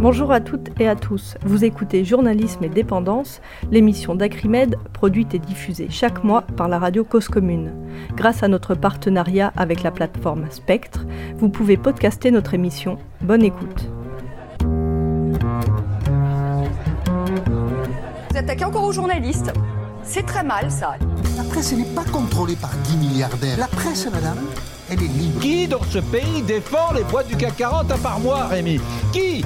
Bonjour à toutes et à tous. Vous écoutez Journalisme et Dépendance, l'émission d'Acrimed produite et diffusée chaque mois par la radio Cause Commune. Grâce à notre partenariat avec la plateforme Spectre, vous pouvez podcaster notre émission. Bonne écoute. Vous attaquez encore aux journalistes. C'est très mal ça. La presse n'est pas contrôlée par 10 milliardaires. La presse, madame, elle est libre. Qui dans ce pays défend les boîtes du CAC 40 à part moi, Rémi? Qui?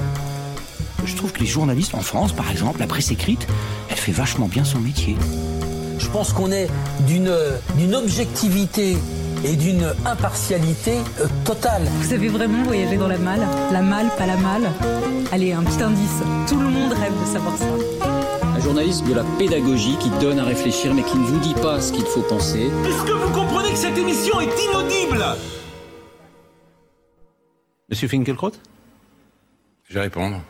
Je trouve que les journalistes en France, par exemple, la presse écrite, elle fait vachement bien son métier. Je pense qu'on est d'une d'une objectivité et d'une impartialité euh, totale. Vous avez vraiment voyagé dans la malle? La malle, pas la malle? Allez, un petit indice. Tout le monde rêve de savoir ça. Un journaliste de la pédagogie qui donne à réfléchir mais qui ne vous dit pas ce qu'il faut penser. Est-ce que vous comprenez que cette émission est inaudible? Monsieur Finkelkraut Je vais répondre.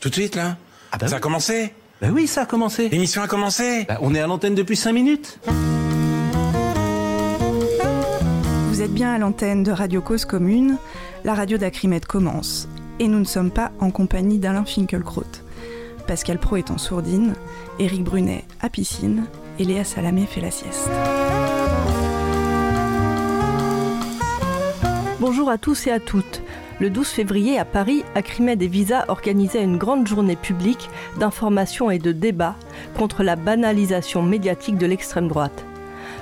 Tout de suite, là Ah bah Ça oui. a commencé Bah oui, ça a commencé. L'émission a commencé Bah, on est à l'antenne depuis 5 minutes. Vous êtes bien à l'antenne de Radio Cause Commune, la radio d'Acrimed commence. Et nous ne sommes pas en compagnie d'Alain Finkielkraut. Pascal Pro est en sourdine, Éric Brunet à piscine et Léa Salamé fait la sieste. Bonjour à tous et à toutes. Le 12 février à Paris, Acrimed et Visa organisaient une grande journée publique d'information et de débat contre la banalisation médiatique de l'extrême droite.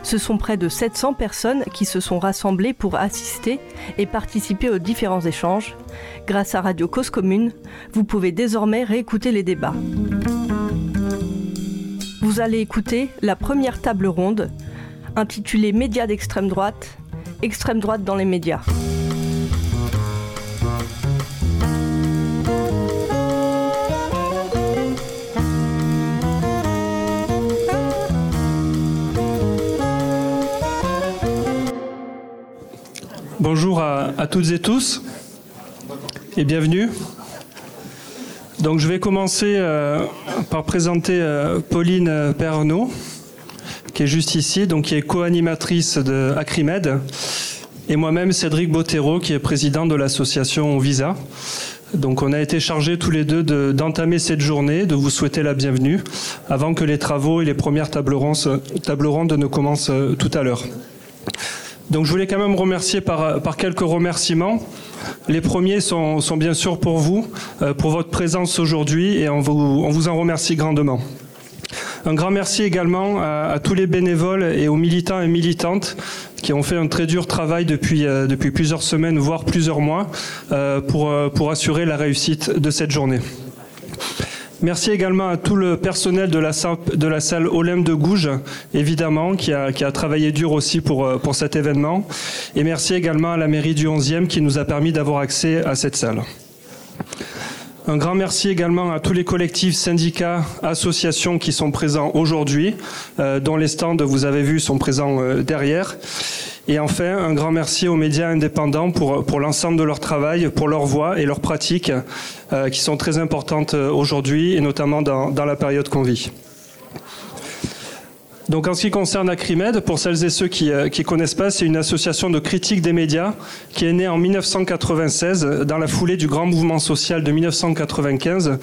Ce sont près de 700 personnes qui se sont rassemblées pour assister et participer aux différents échanges. Grâce à Radio Cause Commune, vous pouvez désormais réécouter les débats. Vous allez écouter la première table ronde intitulée Médias d'extrême droite, extrême droite dans les médias. Bonjour à, toutes et tous et bienvenue. Donc je vais commencer euh, par présenter euh, Pauline Pernaud, qui est juste ici, donc qui est co-animatrice de Acrimed, et moi-même Cédric Bottero, qui est président de l'association Visa. Donc on a été chargés tous les deux de- d'entamer cette journée, de vous souhaiter la bienvenue, avant que les travaux et les premières tables rondes, tables rondes ne commencent euh, tout à l'heure. Donc je voulais quand même remercier par, par quelques remerciements. Les premiers sont, sont bien sûr pour vous, euh, pour votre présence aujourd'hui et on vous, on vous en remercie grandement. Un grand merci également à, tous les bénévoles et aux militants et militantes qui ont fait un très dur travail depuis, euh, depuis plusieurs semaines, voire plusieurs mois, euh, pour, pour assurer la réussite de cette journée. Merci également à tout le personnel de la salle, de de Gouges, évidemment, qui a, qui a travaillé dur aussi pour, euh, pour cet événement. Et merci également à la mairie du 11e qui nous a permis d'avoir accès à cette salle. Un grand merci également à tous les collectifs, syndicats, associations qui sont présents aujourd'hui, euh, dont les stands, vous avez vu, sont présents euh, derrière. Et enfin, un grand merci aux médias indépendants pour, pour l'ensemble de leur travail, pour leur voix et leurs pratiques euh, qui sont très importantes euh, aujourd'hui et notamment dans, dans la période qu'on vit. Donc en ce qui concerne Acrimed, pour celles et ceux qui ne connaissent pas, c'est une association de critique des médias qui est née en 1996 dans la foulée du grand mouvement social de 1995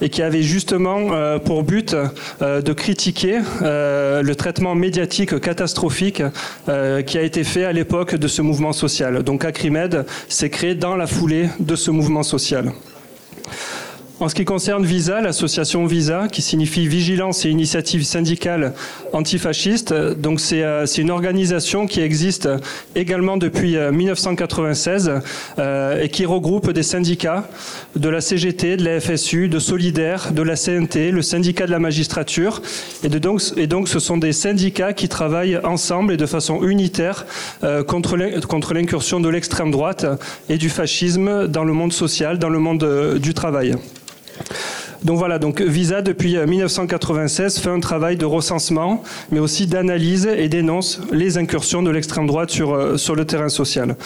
et qui avait justement euh, pour but euh, de critiquer euh, le traitement médiatique catastrophique euh, qui a été fait à l'époque de ce mouvement social. Donc Acrimed s'est créé dans la foulée de ce mouvement social. En ce qui concerne Visa, l'association Visa, qui signifie Vigilance et Initiative syndicale antifasciste, donc c'est euh, une organisation qui existe également depuis euh, 1996 euh, et qui regroupe des syndicats de la CGT, de la FSU, de Solidaire, de la CNT, le syndicat de la magistrature, et, donc, ce sont des syndicats qui travaillent ensemble et de façon unitaire euh, contre l'in- contre l'incursion de l'extrême droite et du fascisme dans le monde social, dans le monde euh, du travail. Donc voilà, donc Visa depuis euh, 1996 fait un travail de recensement, mais aussi d'analyse et dénonce les incursions de l'extrême droite sur, euh, le terrain social.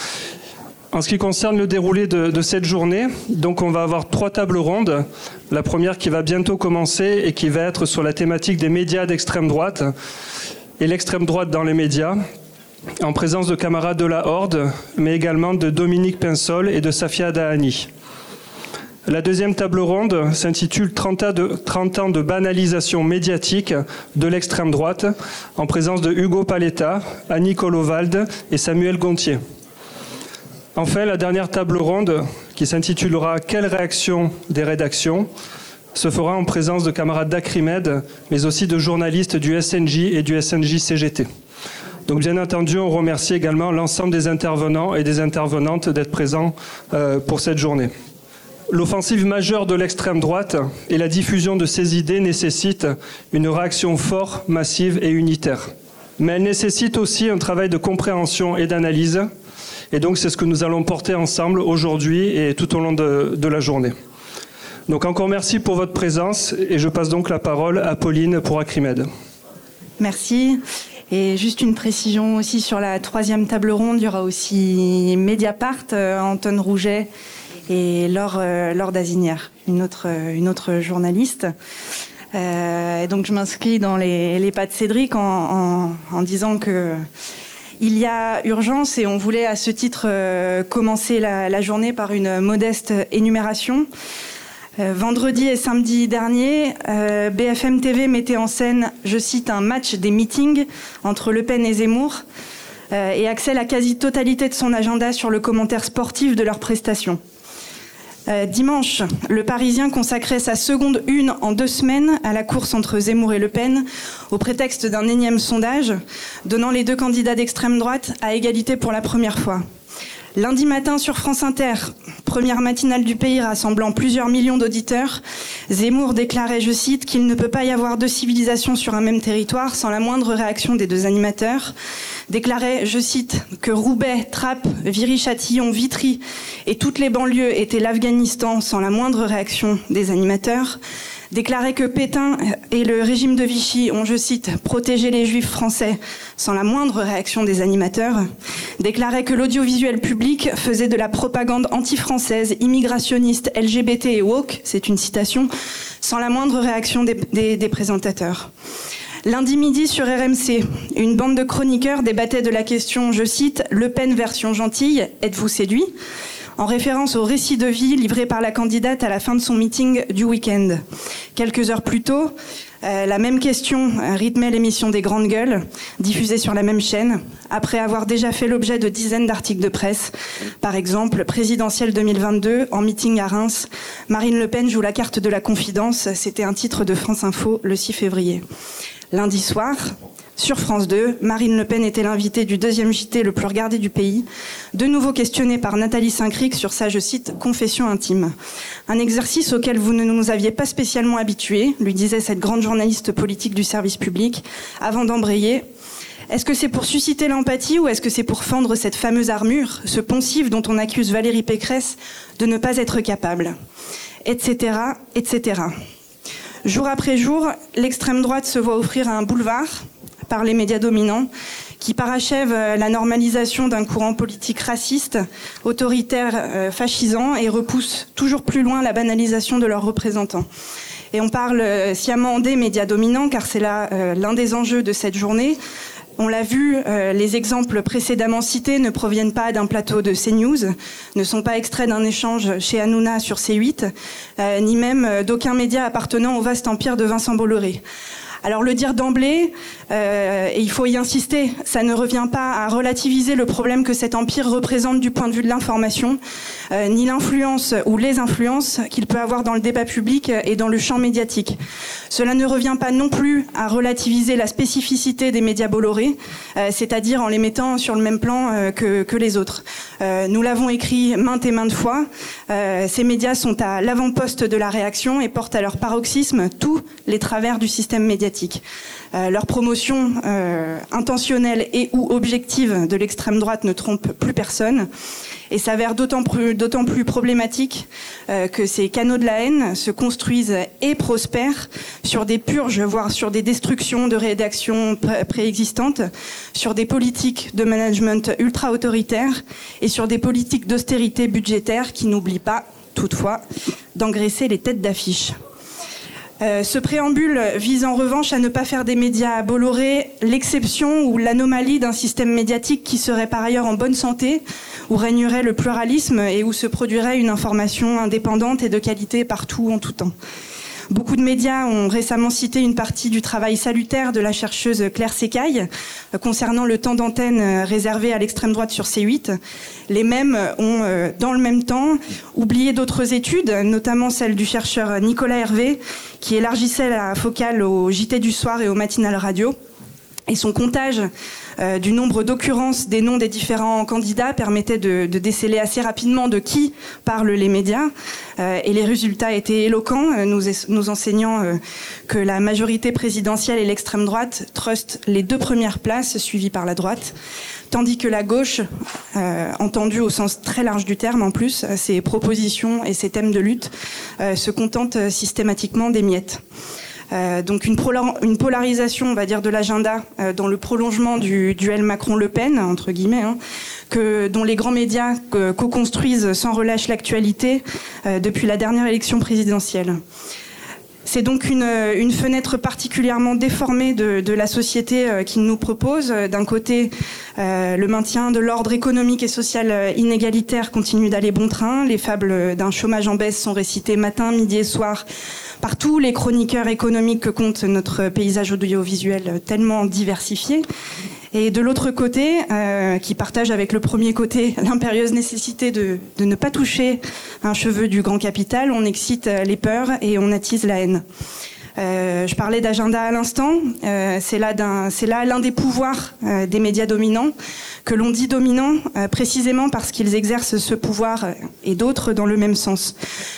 En ce qui concerne le déroulé de, de cette journée, donc on va avoir trois tables rondes. La première qui va bientôt commencer et qui va être sur la thématique des médias d'extrême droite et l'extrême droite dans les médias, en présence de camarades de la Horde, mais également de Dominique Pinsol et de Safia Dahani. La deuxième table ronde s'intitule 30 ans de banalisation médiatique de l'extrême droite, en présence de Hugo Paletta, Annie Colovald et Samuel Gontier. Enfin, la dernière table ronde, qui s'intitulera Quelle réaction des rédactions se fera en présence de camarades d'Acrimed, mais aussi de journalistes du SNJ et du SNJ CGT. Donc bien entendu, on remercie également l'ensemble des intervenants et des intervenantes d'être présents euh, pour cette journée. L'offensive majeure de l'extrême droite et la diffusion de ces idées nécessitent une réaction forte, massive et unitaire. Mais elle nécessite aussi un travail de compréhension et d'analyse. Et donc c'est ce que nous allons porter ensemble aujourd'hui et tout au long de, de la journée. Donc encore merci pour votre présence et je passe donc la parole à Pauline pour Acrimed. Merci. Et juste une précision aussi sur la troisième table ronde, il y aura aussi Mediapart, euh, Anton Rouget et Laure, euh, Laure Dazinière, une autre, autre journaliste. Euh, et donc je m'inscris dans les, pas de Cédric en, disant que il y a urgence et on voulait à ce titre euh, commencer la, journée par une modeste énumération. Euh, vendredi et samedi dernier, euh, BFM TV mettait en scène, je cite, un match des meetings entre Le Pen et Zemmour euh, et axait la quasi-totalité de son agenda sur le commentaire sportif de leurs prestations. Euh, dimanche, le Parisien consacrait sa seconde une en deux semaines à la course entre Zemmour et Le Pen, au prétexte d'un énième sondage, donnant les deux candidats d'extrême droite à égalité pour la première fois. Lundi matin sur France Inter, première matinale du pays rassemblant plusieurs millions d'auditeurs, Zemmour déclarait, je cite, qu'il ne peut pas y avoir deux civilisations sur un même territoire sans la moindre réaction des deux animateurs. Déclarait, je cite, que Roubaix, Trappes, Viry-Châtillon, Vitry et toutes les banlieues étaient l'Afghanistan sans la moindre réaction des animateurs déclarait que Pétain et le régime de Vichy ont, je cite, protégé les juifs français sans la moindre réaction des animateurs, déclarait que l'audiovisuel public faisait de la propagande anti-française, immigrationniste, LGBT et woke, c'est une citation, sans la moindre réaction des présentateurs. Lundi midi sur RMC, une bande de chroniqueurs débattait de la question, je cite, Le Pen version gentille, êtes-vous séduit? En référence au récit de vie livré par la candidate à la fin de son meeting du week-end. Quelques heures plus tôt, euh, la même question rythmait l'émission des Grandes Gueules, diffusée sur la même chaîne, après avoir déjà fait l'objet de dizaines d'articles de presse. Par exemple, présidentielle 2022, en meeting à Reims, Marine Le Pen joue la carte de la confidence. C'était un titre de France Info le 6 février. Lundi soir, sur France 2, Marine Le Pen était l'invitée du deuxième JT le plus regardé du pays, de nouveau questionnée par Nathalie Saint-Cric sur sa, je cite, confession intime. Un exercice auquel vous ne nous aviez pas spécialement habitués, lui disait cette grande journaliste politique du service public, avant d'embrayer. Est-ce que c'est pour susciter l'empathie ou est-ce que c'est pour fendre cette fameuse armure, ce poncif dont on accuse Valérie Pécresse de ne pas être capable Etc. etc. Jour après jour, l'extrême droite se voit offrir un boulevard, par les médias dominants, qui parachèvent la normalisation d'un courant politique raciste, autoritaire, euh, fascisant et repousse toujours plus loin la banalisation de leurs représentants. Et on parle euh, sciemment des médias dominants, car c'est là euh, l'un des enjeux de cette journée. On l'a vu, euh, les exemples précédemment cités ne proviennent pas d'un plateau de CNews, ne sont pas extraits d'un échange chez Hanouna sur C8, euh, ni même d'aucun média appartenant au vaste empire de Vincent Bolloré. Alors le dire d'emblée, euh, et il faut y insister, ça ne revient pas à relativiser le problème que cet empire représente du point de vue de l'information, euh, ni l'influence ou les influences qu'il peut avoir dans le débat public et dans le champ médiatique. Cela ne revient pas non plus à relativiser la spécificité des médias Bolloré, euh, c'est-à-dire en les mettant sur le même plan que, que, les autres. Nous l'avons écrit maintes et maintes fois, ces médias sont à l'avant-poste de la réaction et portent à leur paroxysme tous les travers du système médiatique. Euh, leur promotion euh, intentionnelle et ou objective de l'extrême droite ne trompe plus personne et s'avère d'autant plus, problématique euh, que ces canaux de la haine se construisent et prospèrent sur des purges, voire sur des destructions de rédactions préexistantes, sur des politiques de management ultra-autoritaires et sur des politiques d'austérité budgétaire qui n'oublient pas, toutefois, d'engraisser les têtes d'affiche. Euh, ce préambule vise en revanche à ne pas faire des médias à Bolloré l'exception ou l'anomalie d'un système médiatique qui serait par ailleurs en bonne santé, où régnerait le pluralisme et où se produirait une information indépendante et de qualité partout en tout temps. Beaucoup de médias ont récemment cité une partie du travail salutaire de la chercheuse Claire Secaille euh, concernant le temps d'antenne euh, réservé à l'extrême droite sur C8. Les mêmes ont, euh, dans le même temps, oublié d'autres études, notamment celle du chercheur Nicolas Hervé, qui élargissait la focale au JT du soir et au matinal radio. Et son comptage euh, du nombre d'occurrences des noms des différents candidats permettait de, déceler assez rapidement de qui parlent les médias. Euh, et les résultats étaient éloquents, euh, nous, nous enseignant que la majorité présidentielle et l'extrême droite trustent les deux premières places, suivies par la droite tandis que la gauche, euh, entendue au sens très large du terme en plus, ses propositions et ses thèmes de lutte, se contente systématiquement des miettes. Euh, donc une, polarisation, on va dire, de l'agenda euh, dans le prolongement du duel Macron-Le Pen, entre guillemets, hein, que, dont les grands médias co-construisent sans relâche l'actualité euh, depuis la dernière élection présidentielle. C'est donc une, fenêtre particulièrement déformée de, la société euh, qu'il nous propose. D'un côté, euh, le maintien de l'ordre économique et social inégalitaire continue d'aller bon train. Les fables d'un chômage en baisse sont récitées matin, midi et soir par tous les chroniqueurs économiques que compte notre paysage audiovisuel tellement diversifié. Et de l'autre côté, euh, qui partage avec le premier côté l'impérieuse nécessité de, de, ne pas toucher un cheveu du grand capital, on excite les peurs et on attise la haine. Euh, je parlais d'agenda à l'instant. Euh, c'est là l'un des pouvoirs euh, des médias dominants que l'on dit dominants précisément parce qu'ils exercent ce pouvoir et d'autres dans le même sens.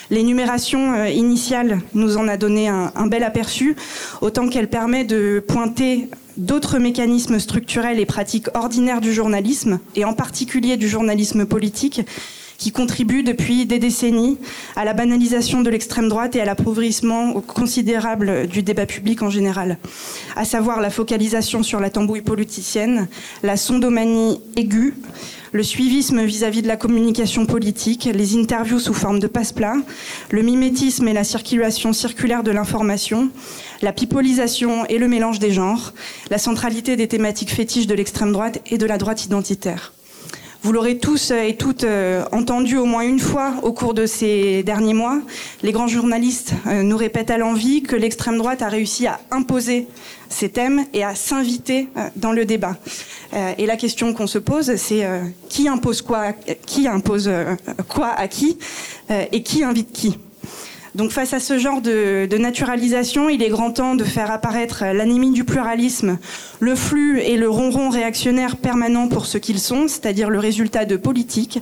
L'énumération initiale nous en a donné un, un bel aperçu, autant qu'elle permet de pointer d'autres mécanismes structurels et pratiques ordinaires du journalisme, et en particulier du journalisme politique, qui contribue depuis des décennies à la banalisation de l'extrême droite et à l'appauvrissement considérable du débat public en général, à savoir la focalisation sur la tambouille politicienne, la sondomanie aiguë, le suivisme vis-à-vis de la communication politique, les interviews sous forme de passe-plat, le mimétisme et la circulation circulaire de l'information, la pipolisation et le mélange des genres, la centralité des thématiques fétiches de l'extrême droite et de la droite identitaire. Vous l'aurez tous et toutes euh, entendu au moins une fois au cours de ces derniers mois. Les grands journalistes euh, nous répètent à l'envie que l'extrême droite a réussi à imposer ces thèmes et à s'inviter euh, dans le débat. Et la question qu'on se pose, c'est qui impose quoi, qui impose quoi à qui et qui invite qui? Donc face à ce genre de, naturalisation, il est grand temps de faire apparaître l'anémie du pluralisme, le flux et le ronron réactionnaire permanent pour ce qu'ils sont, c'est-à-dire le résultat de politiques,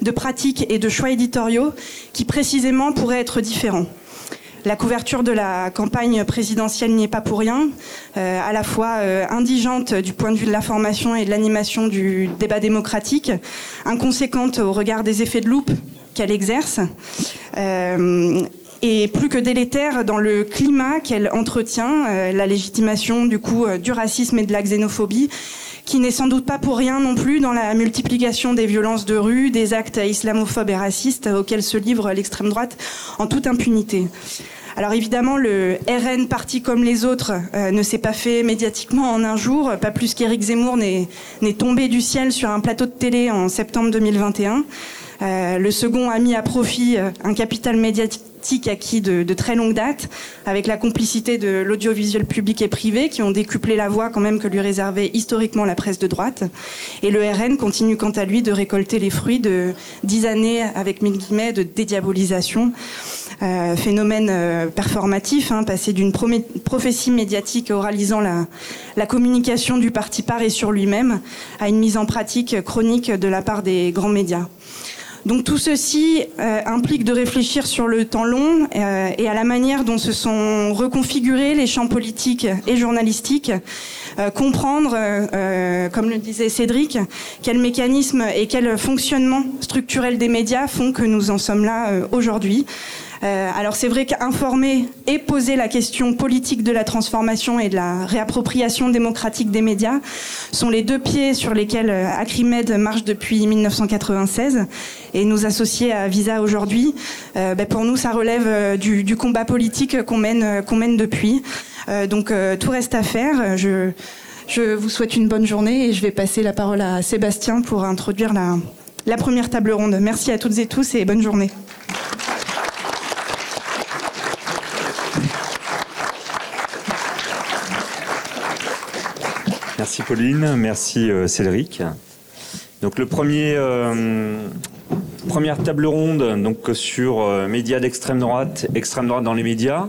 de pratiques et de choix éditoriaux qui précisément pourraient être différents. La couverture de la campagne présidentielle n'y est pas pour rien, euh, à la fois euh, indigente du point de vue de l'information et de l'animation du débat démocratique, inconséquente au regard des effets de loupe qu'elle exerce, euh, et plus que délétère dans le climat qu'elle entretient, euh, la légitimation du coup euh, du racisme et de la xénophobie, qui n'est sans doute pas pour rien non plus dans la multiplication des violences de rue, des actes islamophobes et racistes auxquels se livre l'extrême droite en toute impunité. Alors évidemment, le RN, parti comme les autres, euh, ne s'est pas fait médiatiquement en un jour, pas plus qu'Éric Zemmour n'est tombé du ciel sur un plateau de télé en septembre 2021. Euh, le second a mis à profit euh, un capital médiatique acquis de, très longue date, avec la complicité de l'audiovisuel public et privé, qui ont décuplé la voix quand même que lui réservait historiquement la presse de droite. Et le RN continue quant à lui de récolter les fruits de dix années, avec de dédiabolisation. Euh, phénomène euh, performatif, hein, passé d'une prophétie médiatique oralisant la, la, communication du parti paré sur lui-même à une mise en pratique chronique de la part des grands médias. Donc tout ceci euh, implique de réfléchir sur le temps long euh, et à la manière dont se sont reconfigurés les champs politiques et journalistiques, euh, comprendre, comme le disait Cédric, quel mécanisme et quel fonctionnement structurel des médias font que nous en sommes là aujourd'hui. Euh, alors c'est vrai qu'informer et poser la question politique de la transformation et de la réappropriation démocratique des médias sont les deux pieds sur lesquels euh, Acrimed marche depuis 1996 et nous associer à Visa aujourd'hui, euh, ben pour nous ça relève du, du combat politique qu'on mène, qu'on mène depuis. donc tout reste à faire. Je, je vous souhaite une bonne journée et je vais passer la parole à Sébastien pour introduire la, la première table ronde. Merci à toutes et tous et bonne journée. Merci Pauline, merci euh, Cédric. Donc le premier, euh, première table ronde donc sur euh, médias d'extrême droite, extrême droite dans les médias.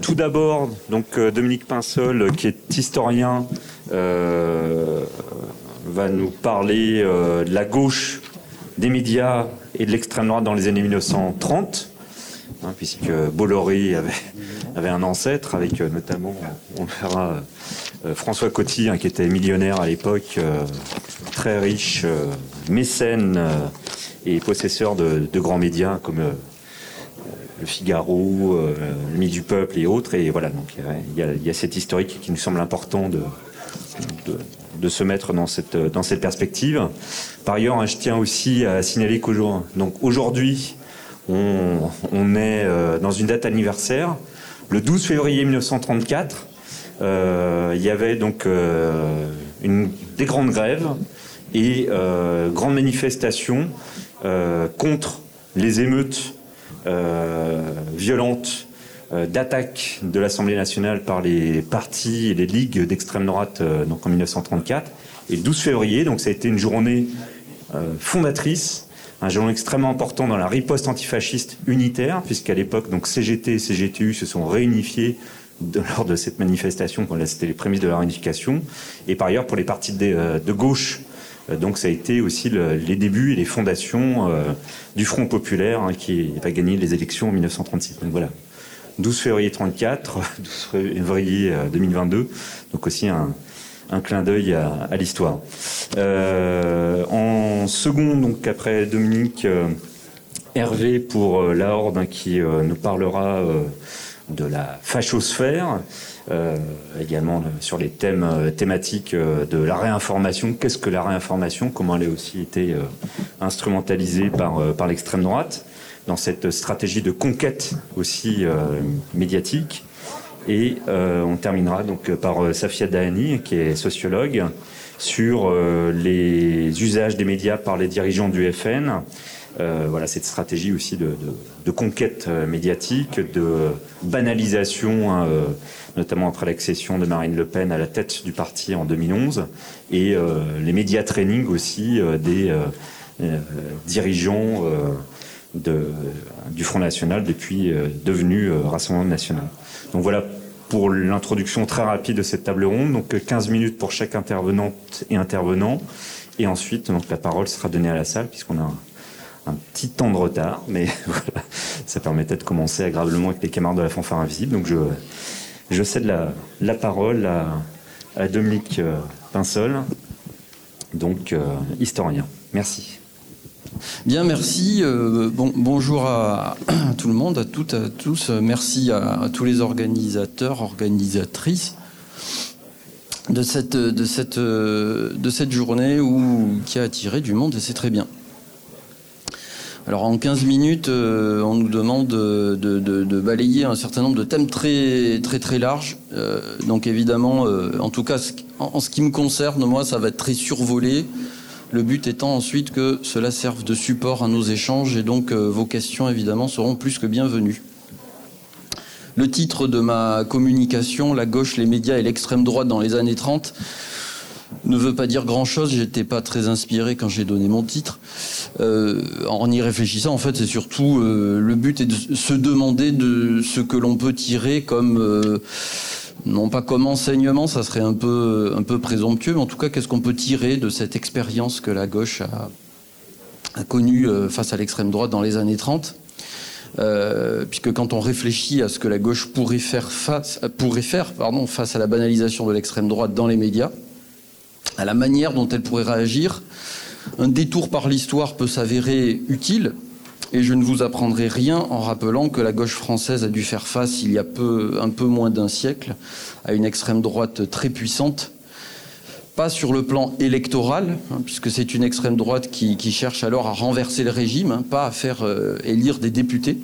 Tout d'abord, donc Dominique Pinsol, qui est historien, va nous parler de la gauche des médias et de l'extrême droite dans les années 1930, hein, puisque Bolloré avait, avait un ancêtre avec notamment, on verra, François Coty, hein, qui était millionnaire à l'époque, euh, très riche, euh, mécène euh, et possesseur de, grands médias comme euh, le Figaro, euh, le Midi du Peuple et autres. Et voilà, donc il y a- cet historique qui nous semble important de, se mettre dans cette, perspective. Par ailleurs, hein, je tiens aussi à signaler qu'aujourd'hui, on, est euh, dans une date anniversaire. Le 12 février 1934, euh, il y avait donc euh, des grandes grèves et euh, grandes manifestations euh, contre les émeutes euh, violentes euh, d'attaque de l'Assemblée nationale par les partis et les ligues d'extrême droite euh, donc en 1934. Et le 12 février, donc ça a été une journée euh, fondatrice, un jalon extrêmement important dans la riposte antifasciste unitaire, puisqu'à l'époque, donc CGT et CGTU se sont réunifiés lors de cette manifestation, c'était les prémices de la réunification. Et par ailleurs, pour les partis de, euh, de gauche, euh, donc ça a été aussi le- les débuts et les fondations euh, du Front populaire hein, qui va gagner les élections en 1936. Donc voilà. 12 février 34, 12 février euh, 2022, donc aussi un, clin d'œil à, l'histoire. En second, donc après Dominique, Hervé pour la Horde hein, qui nous parlera de la fachosphère, euh, également sur les thèmes euh, thématiques euh, de la réinformation. Qu'est-ce que la réinformation? Comment elle a aussi été euh, instrumentalisée par, par l'extrême droite dans cette stratégie de conquête aussi euh, médiatique? Et euh, on terminera donc par Safia Dahani, qui est sociologue, sur les usages des médias par les dirigeants du FN. Euh, voilà cette stratégie aussi de, conquête euh, médiatique, de banalisation, hein, euh, notamment après l'accession de Marine Le Pen à la tête du parti en 2011, et les médias training aussi des dirigeants du Front National depuis devenu Rassemblement National. Donc voilà pour l'introduction très rapide de cette table ronde. Donc euh, 15 minutes pour chaque intervenante et intervenant. Et ensuite, donc, la parole sera donnée à la salle puisqu'on a un, petit temps de retard. Mais ça permettait de commencer agréablement avec les camarades de la fanfare invisible. Donc je, cède la, parole à, Dominique euh, Pinsol, donc euh, historien. Merci. Bien, merci. Euh, bon, bonjour à, tout le monde, à toutes, à tous. Merci à, tous les organisateurs, organisatrices de cette, journée qui a attiré du monde et c'est très bien. Alors en 15 minutes, euh, on nous demande de, balayer un certain nombre de thèmes très très très larges. Euh, donc évidemment, euh, en tout cas, en, ce qui me concerne, moi, ça va être très survolé. Le but étant ensuite que cela serve de support à nos échanges et donc vos questions évidemment seront plus que bienvenues. Le titre de ma communication, La gauche, les médias et l'extrême droite dans les années 30, ne veut pas dire grand-chose. J'étais pas très inspiré quand j'ai donné mon titre. Euh, en y réfléchissant, en fait, c'est surtout euh, le but est de se demander de ce que l'on peut tirer comme euh, non pas comme enseignement, ça serait un peu un peu présomptueux, mais en tout cas, qu'est-ce qu'on peut tirer de cette expérience que la gauche a, connue face à l'extrême droite dans les années 30 euh, puisque quand on réfléchit à ce que la gauche pourrait faire pourrait faire, pardon, face à la banalisation de l'extrême droite dans les médias, à la manière dont elle pourrait réagir, un détour par l'histoire peut s'avérer utile. Et je ne vous apprendrai rien en rappelant que la gauche française a dû faire face, il y a peu, un peu moins d'un siècle, à une extrême droite très puissante. Pas sur le plan électoral, hein, puisque c'est une extrême droite qui, cherche alors à renverser le régime, hein, pas à faire euh, élire des députés.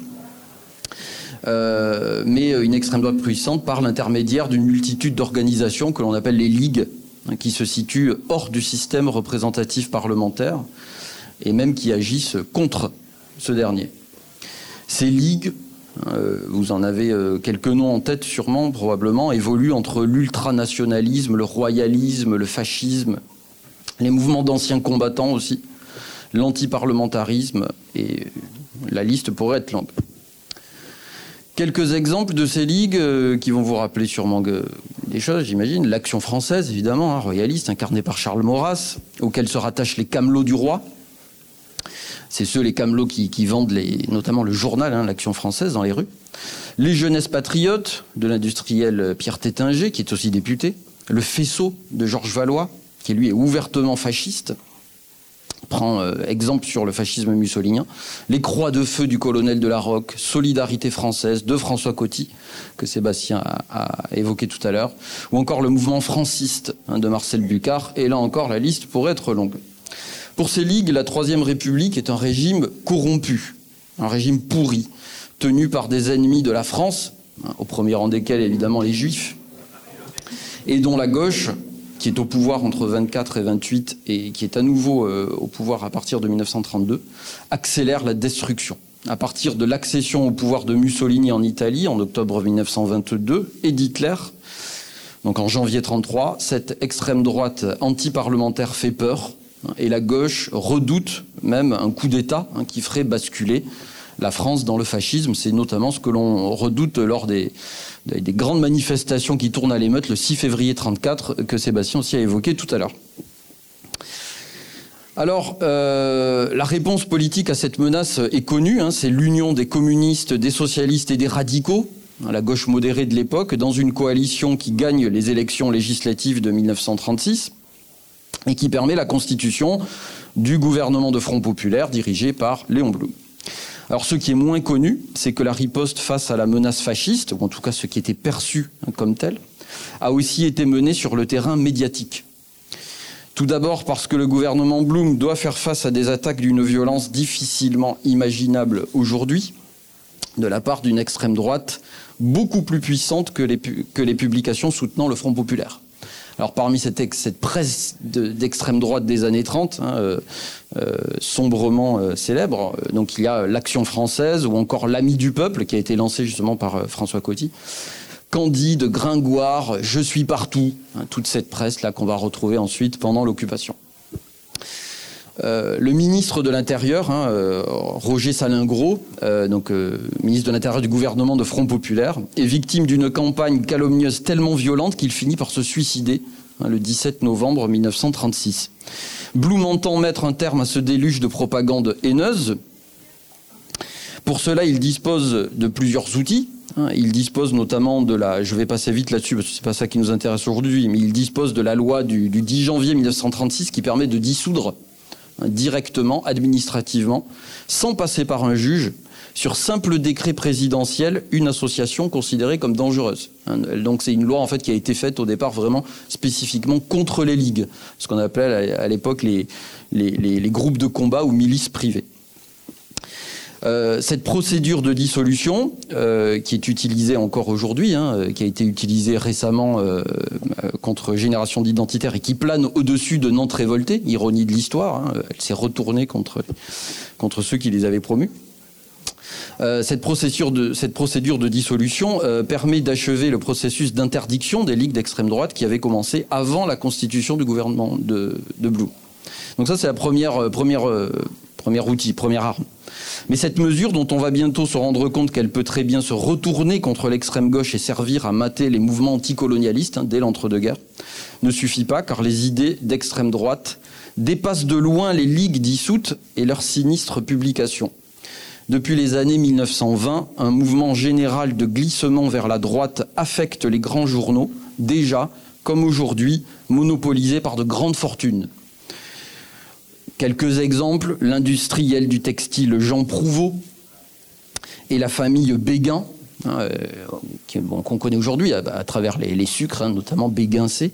Euh, mais une extrême droite puissante par l'intermédiaire d'une multitude d'organisations que l'on appelle les ligues, hein, qui se situent hors du système représentatif parlementaire, et même qui agissent contre ce dernier. Ces ligues, euh, vous en avez euh, quelques noms en tête sûrement, probablement, évoluent entre l'ultranationalisme, le royalisme, le fascisme, les mouvements d'anciens combattants aussi, l'antiparlementarisme, et la liste pourrait être longue. Quelques exemples de ces ligues euh, qui vont vous rappeler sûrement des choses, j'imagine. L'Action française, évidemment, hein, royaliste, incarnée par Charles Maurras, auquel se rattachent les Camelots du Roi. C'est ceux, les Camelots, qui, vendent notamment le journal, hein, l'Action française, dans les rues. Les Jeunesses patriotes de l'industriel Pierre Tétinger, qui est aussi député. Le Faisceau de Georges Valois, qui lui est ouvertement fasciste prend euh, exemple sur le fascisme mussolinien, les croix de feu du colonel de la Roque, Solidarité française de François Coty, que Sébastien a, évoqué tout à l'heure, ou encore le mouvement franciste hein, de Marcel Bucard, et là encore la liste pourrait être longue. Pour ces ligues, la Troisième République est un régime corrompu, un régime pourri, tenu par des ennemis de la France, hein, au premier rang desquels évidemment les Juifs, et dont la gauche qui est au pouvoir entre 24 et 28 et qui est à nouveau euh, au pouvoir à partir de 1932, accélère la destruction. À partir de l'accession au pouvoir de Mussolini en Italie en octobre 1922 et d'Hitler, donc en janvier 1933, cette extrême droite anti-parlementaire fait peur hein, et la gauche redoute même un coup d'État hein, qui ferait basculer la France dans le fascisme. C'est notamment ce que l'on redoute lors des, des grandes manifestations qui tournent à l'émeute le 6 février 1934 que Sébastien aussi a évoqué tout à l'heure. Alors, euh, la réponse politique à cette menace est connue, hein, c'est l'union des communistes, des socialistes et des radicaux, à la gauche modérée de l'époque, dans une coalition qui gagne les élections législatives de 1936 et qui permet la constitution du gouvernement de Front populaire dirigé par Léon Blum. Alors ce qui est moins connu, c'est que la riposte face à la menace fasciste, ou en tout cas ce qui était perçu hein, comme tel, a aussi été menée sur le terrain médiatique. Tout d'abord parce que le gouvernement Blum doit faire face à des attaques d'une violence difficilement imaginable aujourd'hui, de la part d'une extrême droite beaucoup plus puissante que les, publications soutenant le Front populaire. Alors parmi cette, presse d'extrême droite des années 30, hein, euh, euh, sombrement euh, célèbre, donc il y a l'Action française ou encore l'Ami du peuple qui a été lancé justement par François Coty. Candide, Gringoire, Je suis partout, hein, toute cette presse là qu'on va retrouver ensuite pendant l'occupation. le ministre de l'Intérieur, hein, Roger Salingro, donc ministre de l'Intérieur du gouvernement de Front Populaire, est victime d'une campagne calomnieuse tellement violente qu'il finit par se suicider Hein, le 17 novembre 1936. Blum entend mettre un terme à ce déluge de propagande haineuse. Pour cela, il dispose de plusieurs outils. Hein. Il dispose notamment de la, je vais passer vite là-dessus parce que c'est pas ça qui nous intéresse aujourd'hui, mais il dispose de la loi du, 10 janvier 1936 qui permet de dissoudre hein, directement, administrativement, sans passer par un juge, sur simple décret présidentiel une association considérée comme dangereuse. Hein, donc c'est une loi qui a été faite au départ vraiment spécifiquement contre les ligues, ce qu'on appelait à l'époque les, groupes de combat ou milices privées. Euh, cette procédure de dissolution, euh, qui est utilisée encore aujourd'hui, hein, qui a été utilisée récemment euh, contre Génération d'identitaires et qui plane au-dessus de Nantes révoltée, ironie de l'histoire, hein, elle s'est retournée contre ceux qui les avaient promus. Euh, cette, procédure de, dissolution euh, permet d'achever le processus d'interdiction des ligues d'extrême droite qui avait commencé avant la constitution du gouvernement de, Blue. Donc ça, c'est la première, euh, première, premier outil, première arme. Mais cette mesure, dont on va bientôt se rendre compte qu'elle peut très bien se retourner contre l'extrême gauche et servir à mater les mouvements anticolonialistes hein, dès l'entre-deux-guerres, ne suffit pas car les idées d'extrême droite dépassent de loin les ligues dissoutes et leurs sinistres publications. Depuis les années 1920, un mouvement général de glissement vers la droite affecte les grands journaux, déjà, comme aujourd'hui, monopolisés par de grandes fortunes. Quelques exemples, l'industriel du textile Jean Prouveau et la famille Béguin, hein, euh, qu'on connaît aujourd'hui à, travers les, sucres, hein, notamment Béguin C.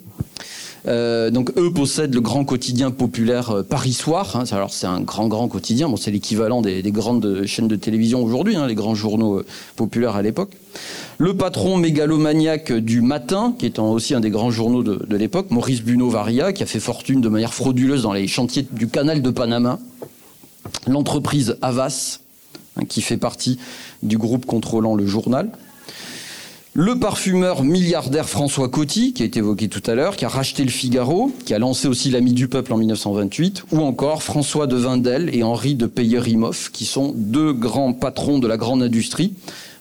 Euh, donc eux possèdent le grand quotidien populaire euh, Paris Soir. Hein. alors c'est un grand grand quotidien. Bon, c'est l'équivalent des, grandes chaînes de télévision aujourd'hui, hein, les grands journaux euh, populaires à l'époque. Le patron mégalomaniaque du Matin, qui est aussi un des grands journaux de, l'époque, Maurice Buneau Varia, qui a fait fortune de manière frauduleuse dans les chantiers du canal de Panama. l'entreprise Havas, hein, qui fait partie du groupe contrôlant le journal, le parfumeur milliardaire François Coty, qui a été évoqué tout à l'heure, qui a racheté le Figaro, qui a lancé aussi l'Ami du Peuple en 1928, ou encore François de Vindel et Henri de Peyer-Imhoff, qui sont deux grands patrons de la grande industrie,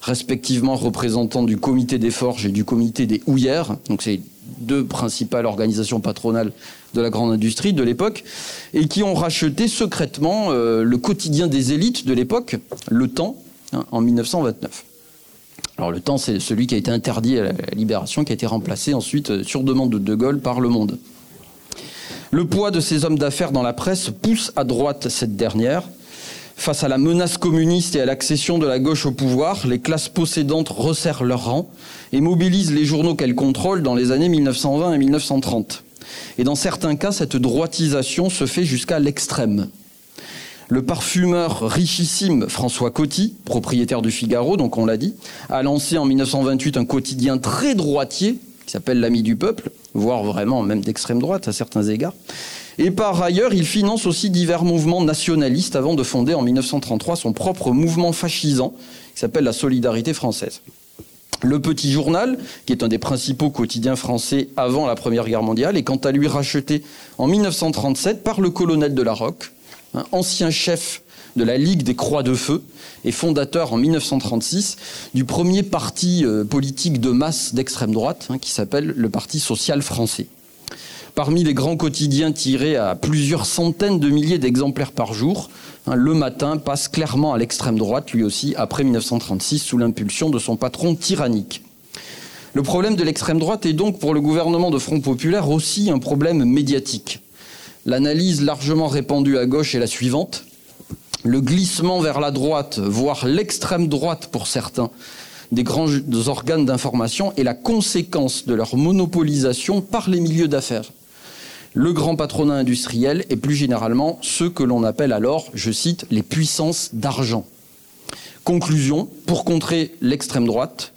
respectivement représentants du comité des forges et du comité des houillères. Donc c'est deux principales organisations patronales de la grande industrie de l'époque, et qui ont racheté secrètement euh, le quotidien des élites de l'époque, Le Temps, hein, en 1929. Alors le temps, c'est celui qui a été interdit à la libération, qui a été remplacé ensuite, euh, sur demande de De Gaulle, par Le Monde. Le poids de ces hommes d'affaires dans la presse pousse à droite cette dernière. Face à la menace communiste et à l'accession de la gauche au pouvoir, les classes possédantes resserrent leurs rangs et mobilisent les journaux qu'elles contrôlent dans les années 1920 et 1930. Et dans certains cas, cette droitisation se fait jusqu'à l'extrême. Le parfumeur richissime François Coty, propriétaire du Figaro, donc on l'a dit, a lancé en 1928 un quotidien très droitier qui s'appelle L'Ami du Peuple, voire vraiment même d'extrême droite à certains égards. Et par ailleurs, il finance aussi divers mouvements nationalistes avant de fonder en 1933 son propre mouvement fascisant qui s'appelle la Solidarité française. Le Petit Journal, qui est un des principaux quotidiens français avant la Première Guerre mondiale, est quant à lui racheté en 1937 par le colonel de la Roque, ancien chef de la Ligue des Croix de Feu et fondateur en 1936 du premier parti euh, politique de masse d'extrême droite hein, qui s'appelle le Parti social français. Parmi les grands quotidiens tirés à plusieurs centaines de milliers d'exemplaires par jour, hein, le matin passe clairement à l'extrême droite, lui aussi, après 1936, sous l'impulsion de son patron tyrannique. Le problème de l'extrême droite est donc pour le gouvernement de Front Populaire aussi un problème médiatique. L'analyse largement répandue à gauche est la suivante. Le glissement vers la droite, voire l'extrême droite pour certains, des grands organes d'information est la conséquence de leur monopolisation par les milieux d'affaires. Le grand patronat industriel et plus généralement ceux que l'on appelle alors, je cite, les puissances d'argent. Conclusion, pour contrer l'extrême droite,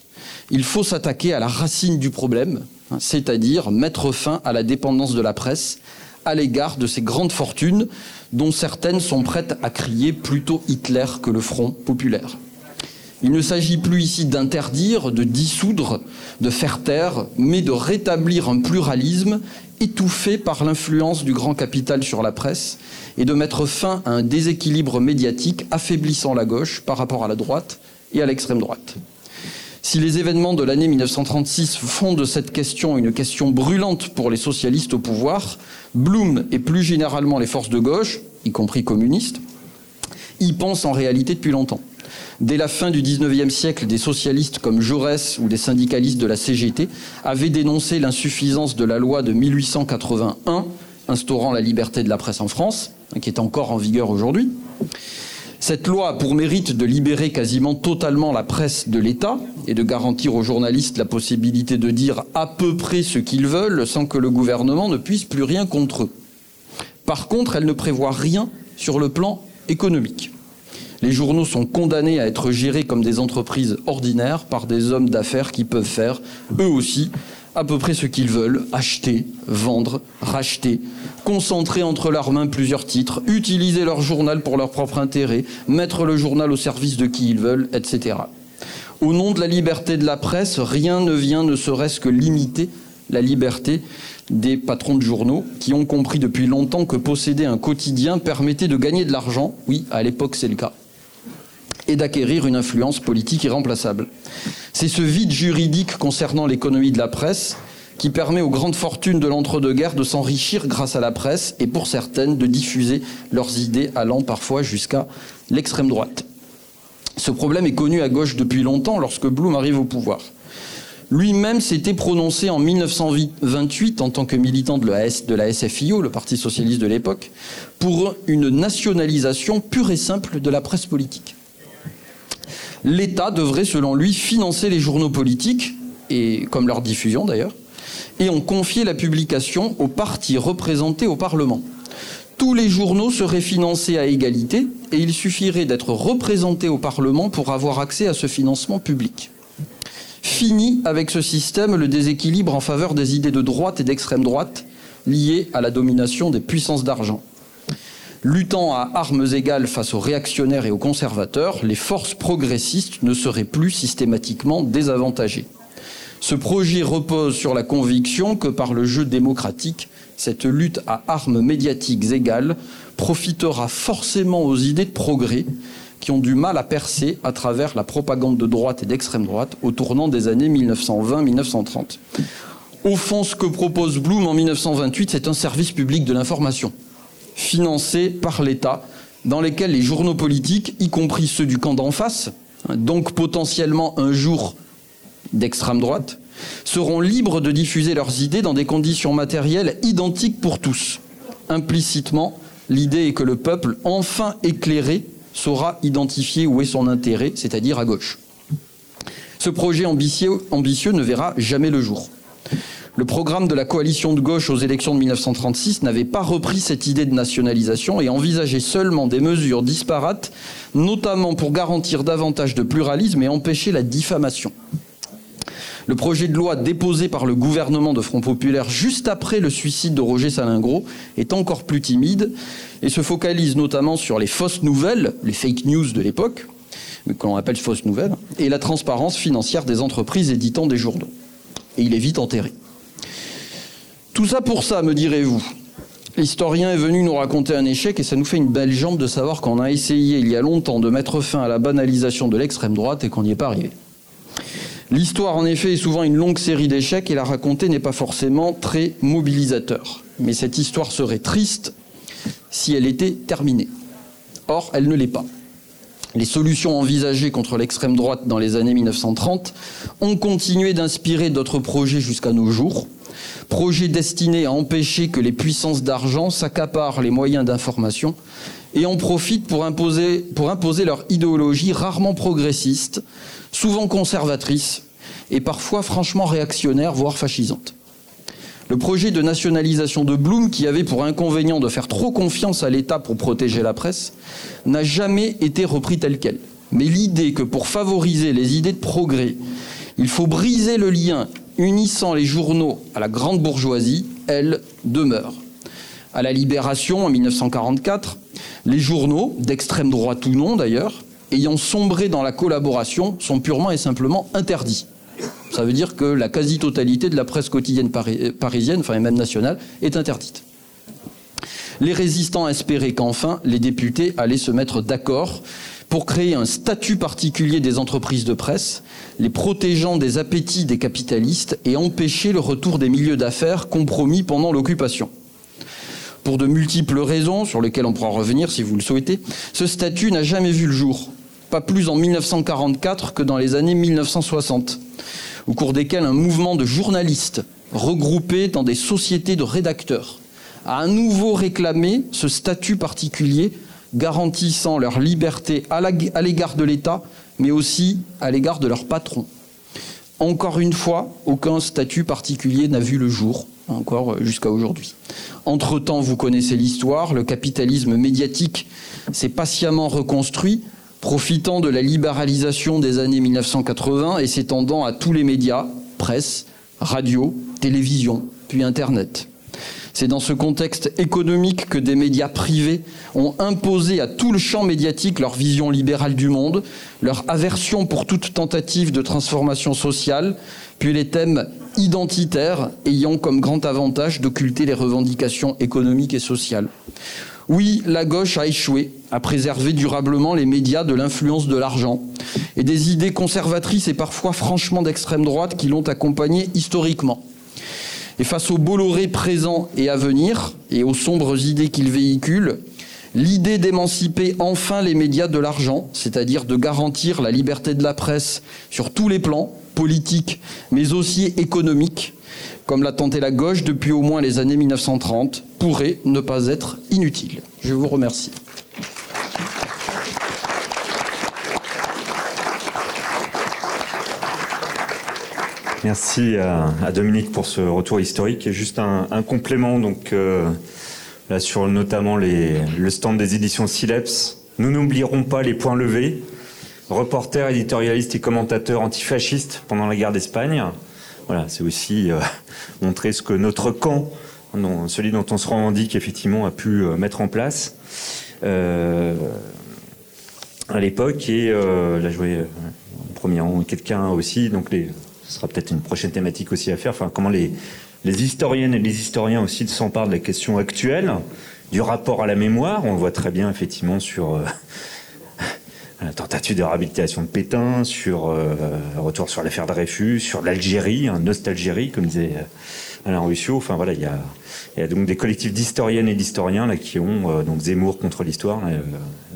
il faut s'attaquer à la racine du problème, hein, c'est-à-dire mettre fin à la dépendance de la presse à l'égard de ces grandes fortunes dont certaines sont prêtes à crier plutôt Hitler que le Front populaire. Il ne s'agit plus ici d'interdire, de dissoudre, de faire taire, mais de rétablir un pluralisme étouffé par l'influence du grand capital sur la presse et de mettre fin à un déséquilibre médiatique affaiblissant la gauche par rapport à la droite et à l'extrême droite. Si les événements de l'année 1936 font de cette question une question brûlante pour les socialistes au pouvoir, Blum et plus généralement les forces de gauche, y compris communistes, y pensent en réalité depuis longtemps. Dès la fin du XIXe siècle, des socialistes comme Jaurès ou des syndicalistes de la CGT avaient dénoncé l'insuffisance de la loi de 1881 instaurant la liberté de la presse en France, qui est encore en vigueur aujourd'hui. Cette loi a pour mérite de libérer quasiment totalement la presse de l'État et de garantir aux journalistes la possibilité de dire à peu près ce qu'ils veulent sans que le gouvernement ne puisse plus rien contre eux. Par contre, elle ne prévoit rien sur le plan économique. Les journaux sont condamnés à être gérés comme des entreprises ordinaires par des hommes d'affaires qui peuvent faire, eux aussi, à peu près ce qu'ils veulent, acheter, vendre, racheter, concentrer entre leurs mains plusieurs titres, utiliser leur journal pour leur propre intérêt, mettre le journal au service de qui ils veulent, etc. Au nom de la liberté de la presse, rien ne vient ne serait-ce que limiter la liberté des patrons de journaux qui ont compris depuis longtemps que posséder un quotidien permettait de gagner de l'argent, oui, à l'époque c'est le cas, et d'acquérir une influence politique irremplaçable. C'est ce vide juridique concernant l'économie de la presse qui permet aux grandes fortunes de l'entre-deux-guerres de s'enrichir grâce à la presse et pour certaines de diffuser leurs idées allant parfois jusqu'à l'extrême droite. Ce problème est connu à gauche depuis longtemps lorsque Blum arrive au pouvoir. Lui-même s'était prononcé en 1928 en tant que militant de la, SFIO, le Parti socialiste de l'époque, pour une nationalisation pure et simple de la presse politique l'État devrait, selon lui, financer les journaux politiques, et comme leur diffusion d'ailleurs, et on confiait la publication aux partis représentés au Parlement. Tous les journaux seraient financés à égalité et il suffirait d'être représenté au Parlement pour avoir accès à ce financement public. Fini avec ce système le déséquilibre en faveur des idées de droite et d'extrême droite liées à la domination des puissances d'argent. Luttant à armes égales face aux réactionnaires et aux conservateurs, les forces progressistes ne seraient plus systématiquement désavantagées. Ce projet repose sur la conviction que par le jeu démocratique, cette lutte à armes médiatiques égales profitera forcément aux idées de progrès qui ont du mal à percer à travers la propagande de droite et d'extrême droite au tournant des années 1920-1930. Au fond, ce que propose Bloom en 1928, c'est un service public de l'information, financé par l'État, dans lequel les journaux politiques, y compris ceux du camp d'en face, donc potentiellement un jour d'extrême droite, seront libres de diffuser leurs idées dans des conditions matérielles identiques pour tous. Implicitement, l'idée est que le peuple, enfin éclairé, saura identifier où est son intérêt, c'est-à-dire à gauche. Ce projet ambitieux, ambitieux ne verra jamais le jour. Le programme de la coalition de gauche aux élections de 1936 n'avait pas repris cette idée de nationalisation et envisageait seulement des mesures disparates, notamment pour garantir davantage de pluralisme et empêcher la diffamation. Le projet de loi déposé par le gouvernement de Front Populaire juste après le suicide de Roger Salingro est encore plus timide et se focalise notamment sur les fausses nouvelles, les fake news de l'époque, que l'on appelle fausses nouvelles, et la transparence financière des entreprises éditant des journaux. Et il est vite enterré. Tout ça pour ça, me direz-vous. L'historien est venu nous raconter un échec et ça nous fait une belle jambe de savoir qu'on a essayé il y a longtemps de mettre fin à la banalisation de l'extrême droite et qu'on n'y est pas arrivé. L'histoire, en effet, est souvent une longue série d'échecs et la raconter n'est pas forcément très mobilisateur. Mais cette histoire serait triste si elle était terminée. Or, elle ne l'est pas. Les solutions envisagées contre l'extrême droite dans les années 1930 ont continué d'inspirer d'autres projets jusqu'à nos jours. Projets destinés à empêcher que les puissances d'argent s'accaparent les moyens d'information et en profitent pour imposer, leur idéologie rarement progressiste, souvent conservatrice et parfois franchement réactionnaire, voire fascisante. Le projet de nationalisation de Blum, qui avait pour inconvénient de faire trop confiance à l'État pour protéger la presse, n'a jamais été repris tel quel. Mais l'idée que pour favoriser les idées de progrès, il faut briser le lien unissant les journaux à la grande bourgeoisie, elle demeure. À la Libération, en 1944, les journaux, d'extrême droite ou non d'ailleurs, ayant sombré dans la collaboration, sont purement et simplement interdits. Ça veut dire que la quasi-totalité de la presse quotidienne parisienne, enfin et même nationale, est interdite. Les résistants espéraient qu'enfin les députés allaient se mettre d'accord pour créer un statut particulier des entreprises de presse, les protégeant des appétits des capitalistes et empêcher le retour des milieux d'affaires compromis pendant l'occupation. Pour de multiples raisons, sur lesquelles on pourra revenir si vous le souhaitez, ce statut n'a jamais vu le jour, pas plus en 1944 que dans les années 1960 au cours desquels un mouvement de journalistes regroupés dans des sociétés de rédacteurs a à nouveau réclamé ce statut particulier garantissant leur liberté à l'égard de l'État, mais aussi à l'égard de leur patron. Encore une fois, aucun statut particulier n'a vu le jour, encore jusqu'à aujourd'hui. Entre-temps, vous connaissez l'histoire, le capitalisme médiatique s'est patiemment reconstruit profitant de la libéralisation des années 1980 et s'étendant à tous les médias, presse, radio, télévision, puis Internet. C'est dans ce contexte économique que des médias privés ont imposé à tout le champ médiatique leur vision libérale du monde, leur aversion pour toute tentative de transformation sociale, puis les thèmes identitaires ayant comme grand avantage d'occulter les revendications économiques et sociales. Oui, la gauche a échoué à préserver durablement les médias de l'influence de l'argent et des idées conservatrices et parfois franchement d'extrême droite qui l'ont accompagné historiquement. Et face au Bolloré présent et à venir et aux sombres idées qu'il véhicule, l'idée d'émanciper enfin les médias de l'argent, c'est-à-dire de garantir la liberté de la presse sur tous les plans, politiques mais aussi économiques, comme l'a tenté la gauche depuis au moins les années 1930, pourrait ne pas être inutile. Je vous remercie. Merci à, Dominique pour ce retour historique. Et juste un, complément donc euh, là sur notamment les, le stand des éditions Sileps. Nous n'oublierons pas les points levés. Reporters, éditorialistes et commentateurs antifascistes pendant la guerre d'Espagne. Voilà, c'est aussi euh, montrer ce que notre camp celui dont on se revendique effectivement a pu mettre en place à l'époque. Et là, je voyais en premier rang quelqu'un aussi, donc les, ce sera peut-être une prochaine thématique aussi à faire. Enfin, comment les, historiennes et les historiens aussi s'emparent de la question actuelle, du rapport à la mémoire. On le voit très bien effectivement sur la tentative de réhabilitation de Pétain, sur euh, retour sur l'affaire Dreyfus, sur l'Algérie, un nostalgérie, comme disait euh, Alain Russio. Enfin voilà, il y a, donc des collectifs d'historiennes et d'historiens qui ont euh, donc Zemmour contre l'histoire, euh,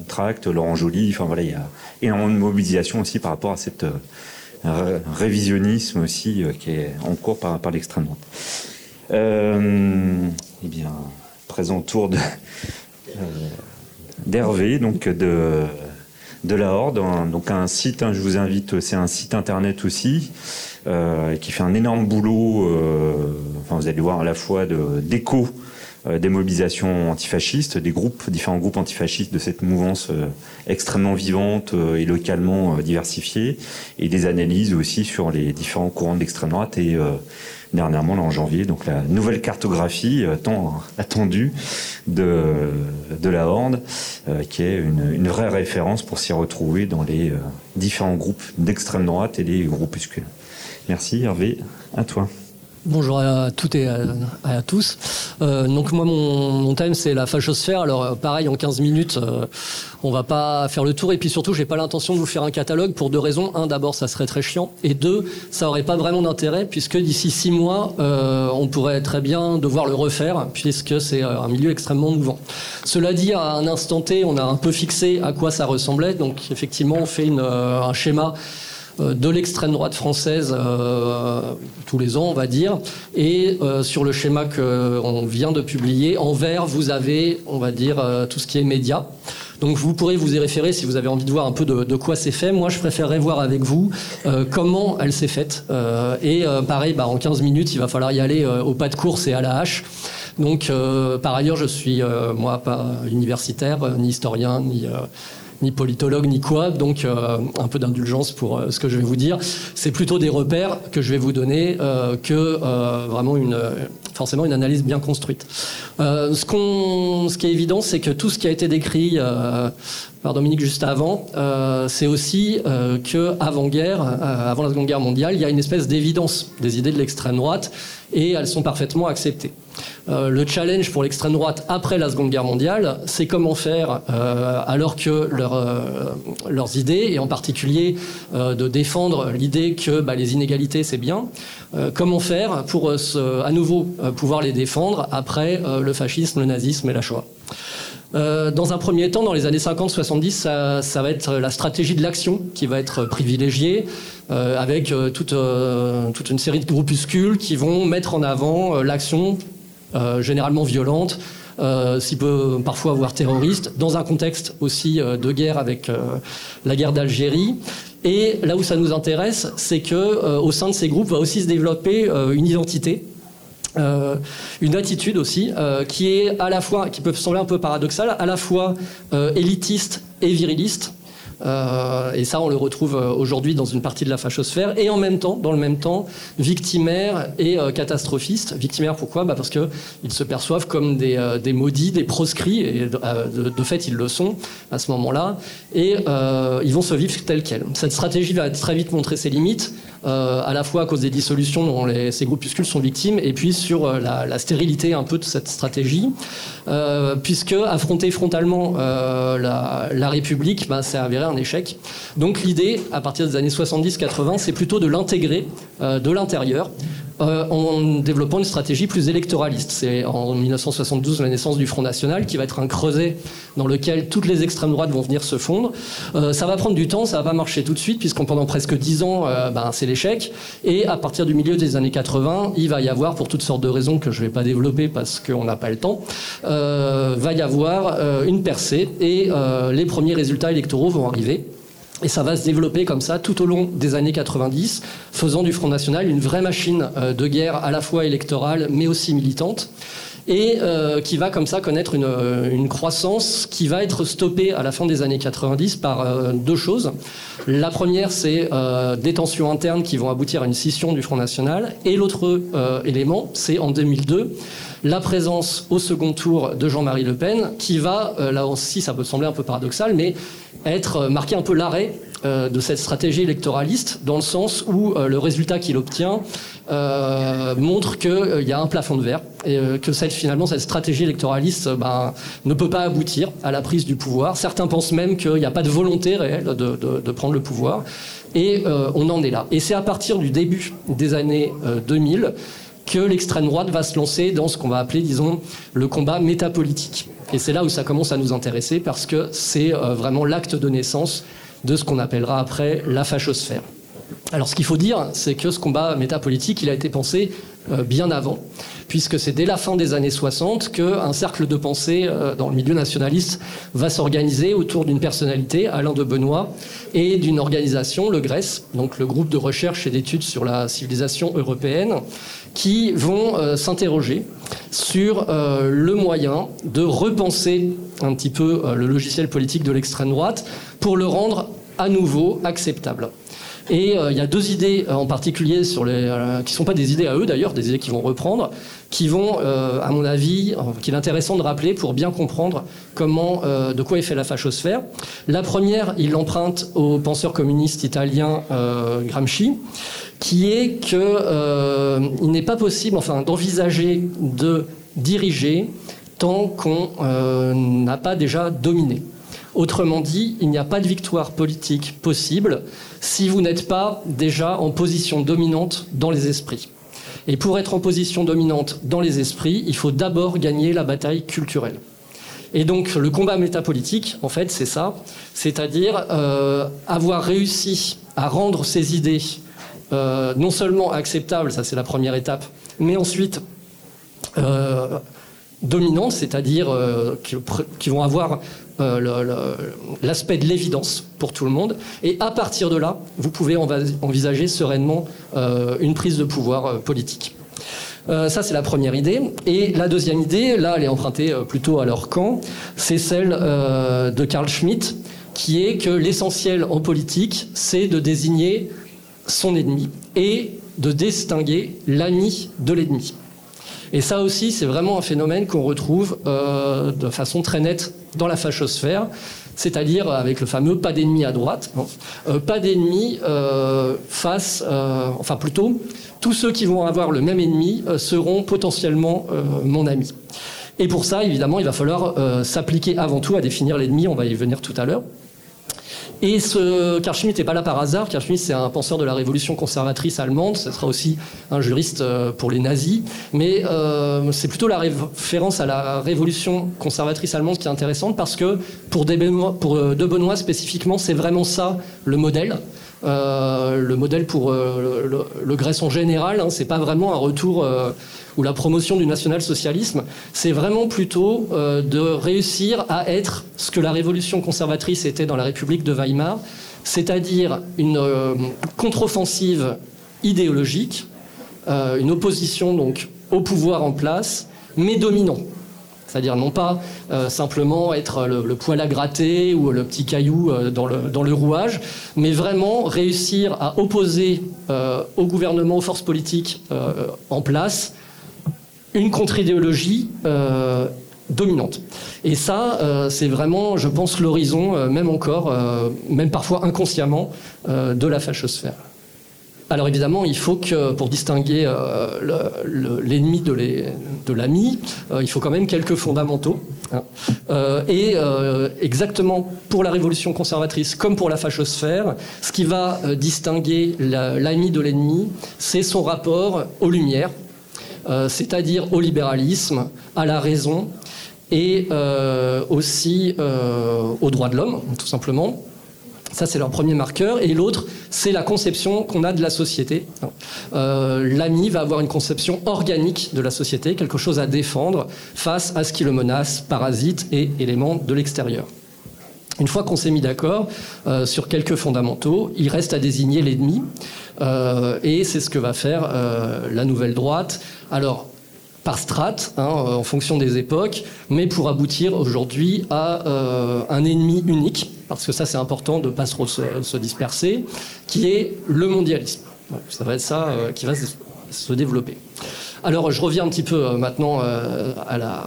Tract, Laurent Joly. Enfin voilà, il y a énormément de mobilisation aussi par rapport à cette euh, révisionnisme aussi qui est en cours par, l'extrême droite. eh bien, présent tour de d'Hervé, donc de de la Horde, donc un site, hein, je vous invite, c'est un site internet aussi, euh, qui fait un énorme boulot, euh, enfin vous allez voir à la fois d'écho euh, des mobilisations antifascistes, des groupes, différents groupes antifascistes de cette mouvance euh, extrêmement vivante euh, et localement diversifiée, et des analyses aussi sur les différents courants de l'extrême droite et dernièrement, là, en janvier, donc la nouvelle cartographie euh, tant attendue de, de la Horde, euh, qui est une, une, vraie référence pour s'y retrouver dans les euh, différents groupes d'extrême droite et les groupuscules. Merci Hervé, à toi. Bonjour à toutes et à, à tous. Euh, donc moi mon, mon thème c'est la fachosphère. Alors euh, pareil en 15 minutes euh, on va pas faire le tour et puis surtout j'ai pas l'intention de vous faire un catalogue pour deux raisons. Un d'abord ça serait très chiant et deux ça aurait pas vraiment d'intérêt puisque d'ici six mois euh, on pourrait très bien devoir le refaire puisque c'est un milieu extrêmement mouvant. Cela dit à un instant T on a un peu fixé à quoi ça ressemblait donc effectivement on fait une, un schéma euh, de l'extrême droite française euh, tous les ans, on va dire. Et euh, sur le schéma qu'on vient de publier, en vert, vous avez, on va dire, euh, tout ce qui est média. Donc vous pourrez vous y référer si vous avez envie de voir un peu de, quoi c'est fait. Moi, je préférerais voir avec vous euh, comment elle s'est faite. Euh, et euh, pareil, bah, en 15 minutes, il va falloir y aller au pas de course et à la hache. Donc, par ailleurs, je suis, moi, pas universitaire, ni historien, ni ni politologue ni quoi, donc euh, un peu d'indulgence pour euh, ce que je vais vous dire. C'est plutôt des repères que je vais vous donner euh, que vraiment forcément une analyse bien construite. Ce, qui est évident, c'est que tout ce qui a été décrit par Dominique juste avant, c'est aussi que avant guerre, avant la Seconde Guerre mondiale, il y a une espèce d'évidence des idées de l'extrême droite et elles sont parfaitement acceptées. Euh, le challenge pour l'extrême droite après la Seconde Guerre mondiale, c'est comment faire euh, alors que euh, leurs idées, et en particulier euh, de défendre l'idée que bah, les inégalités c'est bien, comment faire pour à nouveau pouvoir les défendre après le fascisme, le nazisme et la Shoah? Dans un premier temps, dans les années 50-70, ça, va être la stratégie de l'action qui va être privilégiée, avec toute, une série de groupuscules qui vont mettre en avant l'action généralement violente, euh, s'il peut parfois avoir terroriste, dans un contexte aussi euh, de guerre avec euh, la guerre d'Algérie. Et là où ça nous intéresse, c'est que euh, au sein de ces groupes va aussi se développer euh, une identité. Euh, une attitude aussi euh, qui est à la fois qui peut sembler un peu paradoxale à la fois euh, élitiste et viriliste Euh, et ça, on le retrouve euh, aujourd'hui dans une partie de la fachosphère. Et en même temps, dans le même temps, victimaire et euh, catastrophiste. Victimaire, pourquoi? Bah Parce qu'ils se perçoivent comme des, euh, des maudits, des proscrits, et de, de fait, ils le sont à ce moment-là. Et ils vont se vivre tels quels. Cette stratégie va très vite montrer ses limites, à la fois à cause des dissolutions dont ces groupuscules sont victimes, et puis sur euh, la, stérilité un peu de cette stratégie. Euh, puisque affronter frontalement euh, la, la République, bah, ça avéré un échec. Donc l'idée, à partir des années 70-80, c'est plutôt de l'intégrer euh, de l'intérieur euh, en développant une stratégie plus électoraliste. C'est en 1972 la naissance du Front National qui va être un creuset dans lequel toutes les extrêmes droites vont venir se fondre. Euh, ça va prendre du temps, ça va pas marcher tout de suite puisqu'en pendant presque dix ans, euh, ben, c'est l'échec. Et à partir du milieu des années 80, il va y avoir, pour toutes sortes de raisons que je vais pas développer parce qu'on n'a pas le temps, va y avoir une percée et les premiers résultats électoraux vont arriver. Et ça va se développer comme ça tout au long des années 90, faisant du Front National une vraie machine euh, de guerre à la fois électorale mais aussi militante. et euh, qui va comme ça connaître une, une, croissance qui va être stoppée à la fin des années 90 par euh, deux choses. La première, c'est euh, des tensions internes qui vont aboutir à une scission du Front National, et l'autre euh, élément, c'est en 2002 la présence au second tour de Jean-Marie Le Pen, qui va, euh, là aussi ça peut sembler un peu paradoxal, mais être marqué un peu l'arrêt euh, de cette stratégie électoraliste, dans le sens où euh, le résultat qu'il obtient euh, montre qu'il euh, y a un plafond de verre et euh, que cette, finalement cette stratégie électoraliste ben, ne peut pas aboutir à la prise du pouvoir. Certains pensent même qu'il n'y a pas de volonté réelle de prendre le pouvoir. Et on en est là. Et c'est à partir du début des années 2000 que l'extrême droite va se lancer dans ce qu'on va appeler, disons, le combat métapolitique. Et c'est là où ça commence à nous intéresser parce que c'est euh, vraiment l'acte de naissance de ce qu'on appellera après la fachosphère. Alors ce qu'il faut dire, c'est que ce combat métapolitique, il a été pensé euh, bien avant, puisque c'est dès la fin des années 60 qu'un cercle de pensée euh, dans le milieu nationaliste va s'organiser autour d'une personnalité, Alain de Benoît, et d'une organisation, le GRES, donc le groupe de recherche et d'études sur la civilisation européenne, qui vont euh, s'interroger sur le moyen de repenser un petit peu le logiciel politique de l'extrême droite pour le rendre à nouveau acceptable. Et euh, il y a deux idées euh, en particulier euh, qui ne sont pas des idées à eux d'ailleurs, des idées qu'ils vont reprendre, qui vont, à mon avis, qu'il est intéressant de rappeler pour bien comprendre comment, de quoi est fait la fachosphère. La première, il l'emprunte au penseur communiste italien Gramsci, qui est qu'il n'est pas possible, enfin, d'envisager de diriger tant qu'on n'a pas déjà dominé. Autrement dit, il n'y a pas de victoire politique possible si vous n'êtes pas déjà en position dominante dans les esprits. Et pour être en position dominante dans les esprits, il faut d'abord gagner la bataille culturelle. Et donc le combat métapolitique, en fait, c'est ça, c'est-à-dire euh, avoir réussi à rendre ces idées euh, non seulement acceptables, ça c'est la première étape, mais ensuite euh, dominantes, c'est-à-dire euh, qui, qui, vont avoir euh, l'aspect de l'évidence pour tout le monde. Et à partir de là, vous pouvez envisager sereinement euh, une prise de pouvoir politique. Ça, c'est la première idée. Et la deuxième idée, là, elle est empruntée plutôt à leur camp, c'est celle de Carl Schmitt, qui est que l'essentiel en politique, c'est de désigner son ennemi et de distinguer l'ami de l'ennemi. Et ça aussi, c'est vraiment un phénomène qu'on retrouve euh, de façon très nette dans la fachosphère, c'est-à-dire avec le fameux pas d'ennemi à droite, euh, pas d'ennemi euh, face, enfin plutôt, tous ceux qui vont avoir le même ennemi seront potentiellement mon ami. Et pour ça, évidemment, il va falloir s'appliquer avant tout à définir l'ennemi, on va y venir tout à l'heure. Et ce Carl Schmitt n'est pas là par hasard. Carl Schmitt, c'est un penseur de la révolution conservatrice allemande. Ce sera aussi un juriste euh, pour les nazis. Mais euh, c'est plutôt la référence à la révolution conservatrice allemande qui est intéressante parce que pour, De Benoît, pour De Benoît spécifiquement, c'est vraiment ça le modèle. Euh, le modèle pour euh, le, le, Grèce en général, hein, c'est pas vraiment un retour euh, ou la promotion du national-socialisme, c'est vraiment plutôt euh, de réussir à être ce que la révolution conservatrice était dans la République de Weimar, c'est-à-dire une euh, contre-offensive idéologique, euh, une opposition donc au pouvoir en place, mais dominant. C'est-à-dire non pas simplement être le, le, poil à gratter ou le petit caillou dans, le, rouage, mais vraiment réussir à opposer au gouvernement, aux forces politiques en place, une contre-idéologie euh, dominante. Et ça, euh, c'est vraiment, je pense, l'horizon, même encore, même parfois inconsciemment, de la fachosphère. Alors évidemment, il faut que pour distinguer euh, l'ennemi de l'ami, euh, il faut quand même quelques fondamentaux. Hein. Euh, et exactement pour la révolution conservatrice comme pour la fachosphère, ce qui va distinguer l'ami de l'ennemi, c'est son rapport aux lumières, c'est-à-dire au libéralisme, à la raison et aussi aux droits de l'homme, tout simplement. Ça, c'est leur premier marqueur. Et l'autre, c'est la conception qu'on a de la société. Euh, L'ami va avoir une conception organique de la société, quelque chose à défendre face à ce qui le menace, parasite et éléments de l'extérieur. Une fois qu'on s'est mis d'accord euh, sur quelques fondamentaux, il reste à désigner l'ennemi. Euh, et c'est ce que va faire euh, la nouvelle droite. Alors, par strates, hein, en fonction des époques, mais pour aboutir aujourd'hui à un ennemi unique, parce que ça c'est important de ne pas se, disperser, qui est le mondialisme. ça va être ça qui va se développer. Alors je reviens un petit peu maintenant à la,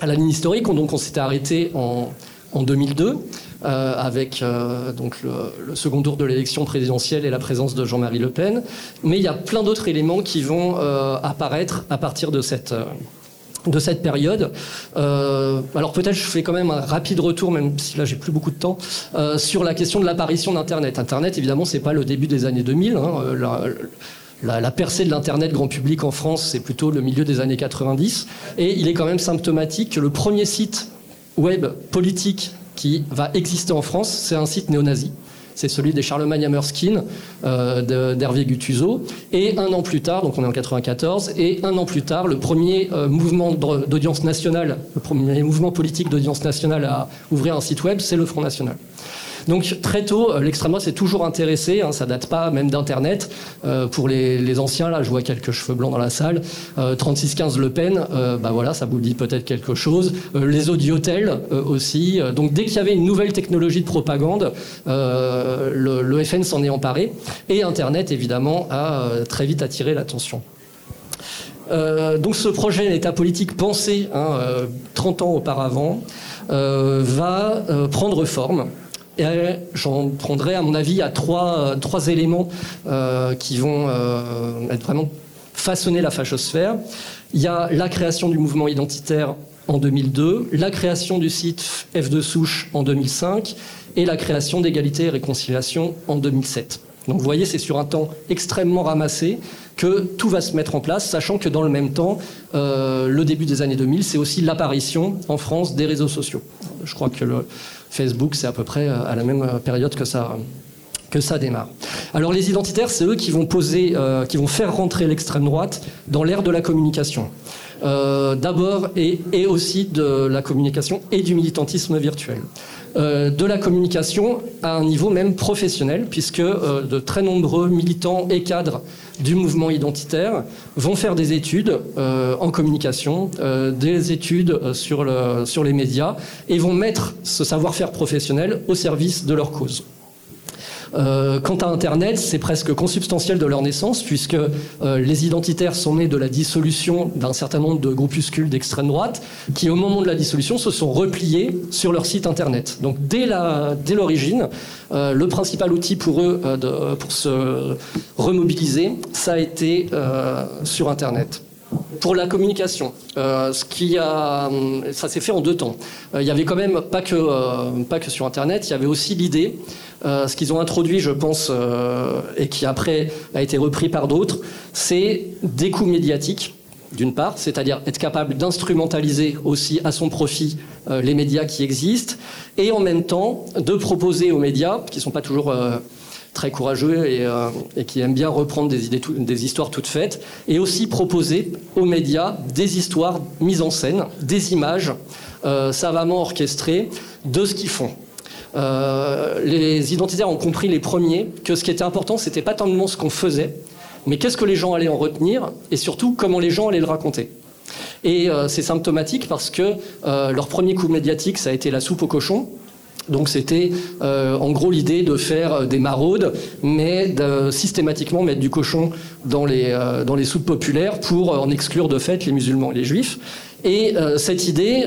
à la ligne historique. Donc on s'était arrêté en, en 2002. Euh, avec euh, donc le, second tour de l'élection présidentielle et la présence de Jean-Marie Le Pen. Mais il y a plein d'autres éléments qui vont euh, apparaître à partir de cette, de cette période. alors peut-être je fais quand même un rapide retour, même si là j'ai plus beaucoup de temps, sur la question de l'apparition d'Internet. Internet, évidemment, c'est pas le début des années 2000. Hein, la, la, percée de l'Internet grand public en France, c'est plutôt le milieu des années 90. Et il est quand même symptomatique que le premier site web politique qui va exister en France, c'est un site néo-nazi. C'est celui des Charlemagne Hammerskin euh, d'Hervé. Et un an plus tard, donc on est en 94, et un an plus tard, le premier euh, mouvement d'audience nationale, le premier mouvement politique d'audience nationale à ouvrir un site web, c'est le Front National. Donc très tôt, euh, l'extrême droite s'est toujours intéressé, hein, ça date pas même d'Internet. Euh, pour les, anciens, là, je vois quelques cheveux blancs dans la salle. 36-15 euh, Le Pen, bah voilà, ça vous dit peut-être quelque chose. les audiotels aussi. Donc dès qu'il y avait une nouvelle technologie de propagande, le, FN s'en est emparé. Et Internet, évidemment, a très vite attiré l'attention. donc ce projet d'État politique pensé 30 hein, ans auparavant va prendre forme euh, j'en prendrai, à mon avis, à trois, euh, éléments euh, qui vont être vraiment façonner la fachosphère. Il y a la création du mouvement identitaire en 2002, la création du site F2 Souche en 2005 et la création d'égalité et réconciliation en 2007. Donc vous voyez, c'est sur un temps extrêmement ramassé que tout va se mettre en place, sachant que dans le même temps, le début des années 2000, c'est aussi l'apparition en France des réseaux sociaux. Je crois que le, Facebook, c'est à peu près euh, à la même euh, période que ça, que ça démarre. Alors les identitaires, c'est eux qui vont poser, euh, qui vont faire rentrer l'extrême droite dans l'ère de la communication. D'abord et, aussi de la communication et du militantisme virtuel. de la communication à un niveau même professionnel, puisque de très nombreux militants et cadres du mouvement identitaire vont faire des études euh, en communication, euh, des études euh, sur les médias et vont mettre ce savoir-faire professionnel au service de leur cause. Euh, quant à Internet, c'est presque consubstantiel de leur naissance, puisque euh, les identitaires sont nés de la dissolution d'un certain nombre de groupuscules d'extrême droite, qui au moment de la dissolution se sont repliés sur leur site Internet. Donc dès l'origine, euh, le principal outil pour eux pour se remobiliser, ça a été sur Internet. Pour la communication, ce qui a, ça s'est fait en deux temps. il y avait quand même pas que, pas que sur Internet, il y avait aussi l'idée euh, ce qu'ils ont introduit, je pense, euh, et qui après a été repris par d'autres, c'est des coûts médiatiques d'une part, c'est-à-dire être capable d'instrumentaliser aussi à son profit euh, les médias qui existent, et en même temps de proposer aux médias, qui ne sont pas toujours très courageux et, qui aiment bien reprendre des, histoires toutes faites, et aussi proposer aux médias des histoires mises en scène, des images savamment orchestrées de ce qu'ils font. Euh, les identitaires ont compris les premiers que ce qui était important, c'était pas tant ce qu'on faisait, mais qu'est-ce que les gens allaient en retenir, et surtout comment les gens allaient le raconter. Et euh, c'est symptomatique parce que euh, leur premier coup médiatique, ça a été la soupe au cochon. Donc c'était en gros l'idée de faire des maraudes, mais de systématiquement mettre du cochon dans les, dans les soupes populaires pour en exclure de fait les musulmans et les juifs. Et cette idée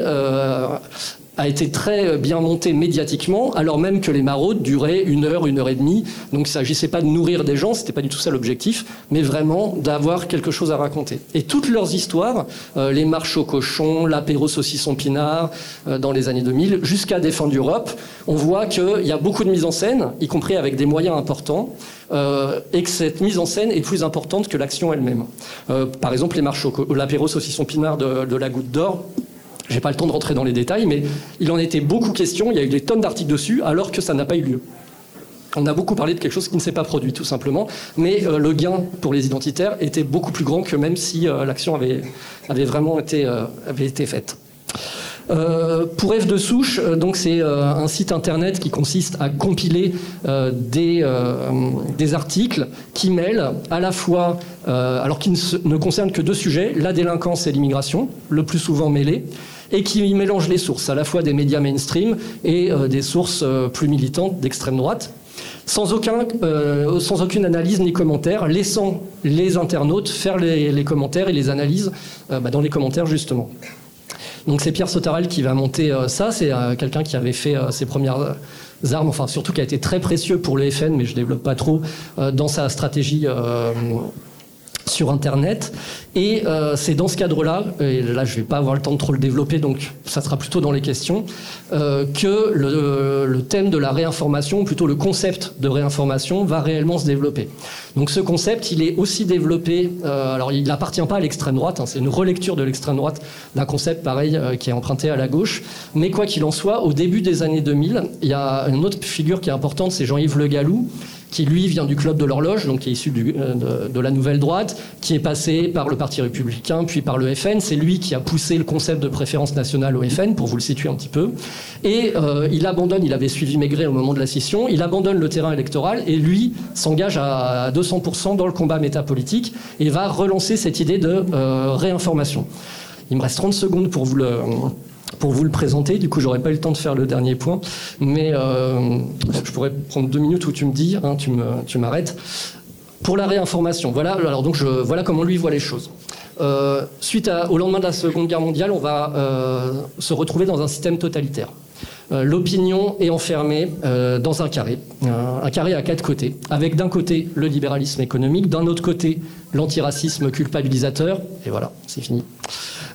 a été très bien monté médiatiquement, alors même que les maraudes duraient une heure, une heure et demie. Donc il ne s'agissait pas de nourrir des gens, c'était pas du tout ça l'objectif, mais vraiment d'avoir quelque chose à raconter. Et toutes leurs histoires, euh, les marches au cochon, l'apéro saucisson pinard euh, dans les années 2000, jusqu'à Défendre l'Europe, on voit qu'il y a beaucoup de mise en scène, y compris avec des moyens importants. Euh, et que cette mise en scène est plus importante que l'action elle-même. par exemple, les marches l'apéro saucisson pinard de la Goutte d'Or, j'ai pas le temps de rentrer dans les détails, mais il en était beaucoup question. Il y a eu des tonnes d'articles dessus, alors que ça n'a pas eu lieu. On a beaucoup parlé de quelque chose qui ne s'est pas produit, tout simplement. Mais euh, le gain pour les identitaires était beaucoup plus grand que même si euh, l'action avait, vraiment été, euh, faite. Euh, pour F de souche, euh, donc c'est euh, un site internet qui consiste à compiler des, articles qui mêlent à la fois, alors qui ne, ne, concernent que deux sujets, la délinquance et l'immigration, le plus souvent mêlés, et qui mélangent les sources, à la fois des médias mainstream et des sources plus militantes d'extrême droite sans, aucun, sans aucune analyse ni commentaire, laissant les internautes faire les, commentaires et les analyses bah, dans les commentaires justement. Donc c'est Pierre Sotarel qui va monter euh, ça, c'est quelqu'un qui avait fait ses premières armes, enfin surtout qui a été très précieux pour le FN, mais je développe pas trop, dans sa stratégie sur Internet. Et euh, c'est dans ce cadre-là, et là je ne vais pas avoir le temps de trop le développer, donc ça sera plutôt dans les questions, euh, que le, thème de la réinformation, plutôt le concept de réinformation, va réellement se développer. Donc ce concept, il est aussi développé, euh, alors il n'appartient pas à l'extrême droite, hein, c'est une relecture de l'extrême droite d'un concept pareil qui est emprunté à la gauche, mais quoi qu'il en soit, au début des années 2000, il y a une autre figure qui est importante, c'est Jean-Yves Le Gallou, qui lui vient du club de l'horloge, donc qui est issu euh, de, la nouvelle droite, qui est passé par le Parti républicain, puis par le FN. C'est lui qui a poussé le concept de préférence nationale au FN, pour vous le situer un petit peu. Et euh, il abandonne, il avait suivi Maigret au moment de la scission, il abandonne le terrain électoral et lui s'engage à 200% dans le combat métapolitique et va relancer cette idée de euh, réinformation. Il me reste 30 secondes pour vous le pour vous le présenter. Du coup, j'aurais pas eu le temps de faire le dernier point, mais euh, je pourrais prendre deux minutes où tu me dis, hein, tu m'arrêtes. Pour la réinformation, voilà. Alors donc, voilà comment lui voit les choses. Euh, suite au lendemain de la Seconde Guerre mondiale, on va euh, se retrouver dans un système totalitaire. L'opinion est enfermée dans un carré, un carré à quatre côtés, avec d'un côté le libéralisme économique, d'un autre côté l'antiracisme culpabilisateur, et voilà, c'est fini.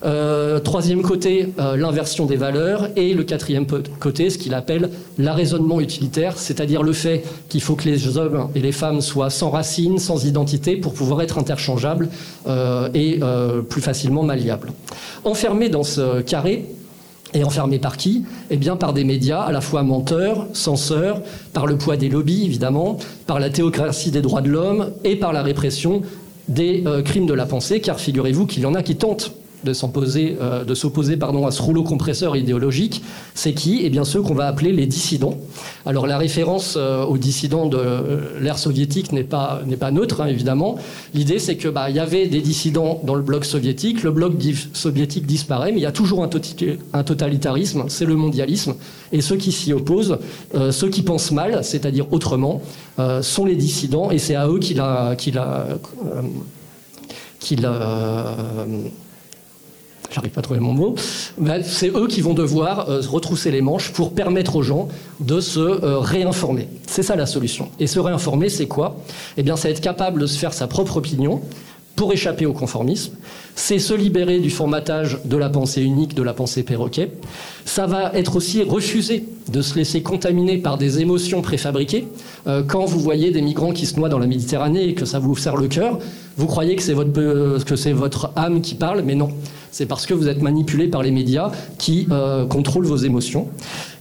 Euh, troisième côté, euh, l'inversion des valeurs. Et le quatrième côté, ce qu'il appelle l'arraisonnement utilitaire, c'est-à-dire le fait qu'il faut que les hommes et les femmes soient sans racines, sans identité, pour pouvoir être interchangeables euh, et plus facilement malliables. Enfermés dans ce carré, et enfermés par qui? Eh bien par des médias à la fois menteurs, censeurs, par le poids des lobbies évidemment, par la théocratie des droits de l'homme et par la répression des crimes de la pensée, car figurez-vous qu'il y en a qui tentent de s'opposer euh, à ce rouleau compresseur idéologique, c'est qui? Eh bien ceux qu'on va appeler les dissidents. Alors la référence euh, aux dissidents de euh, l'ère soviétique n'est pas pas neutre hein, évidemment. L'idée c'est que bah y avait des dissidents dans le bloc soviétique, le bloc soviétique disparaît, mais il y a toujours un, totalitarisme, c'est le mondialisme, et ceux qui s'y opposent, ceux qui pensent mal, c'est-à-dire autrement, sont les dissidents, et c'est à eux qu'il a qu'il a j'arrive pas à trouver mon mot, c'est eux qui vont devoir euh, retrousser les manches pour permettre aux gens de se euh, réinformer. C'est ça la solution. Et se réinformer, c'est quoi? Eh bien, c'est être capable de se faire sa propre opinion pour échapper au conformisme. C'est se libérer du formatage de la pensée unique, de la pensée perroquet. Ça va être aussi refuser de se laisser contaminer par des émotions préfabriquées. Euh, quand vous voyez des migrants qui se noient dans la Méditerranée et que ça vous serre le cœur, vous croyez que c'est votre, que c'est votre âme qui parle, mais non c'est parce que vous êtes manipulé par les médias qui euh, contrôlent vos émotions.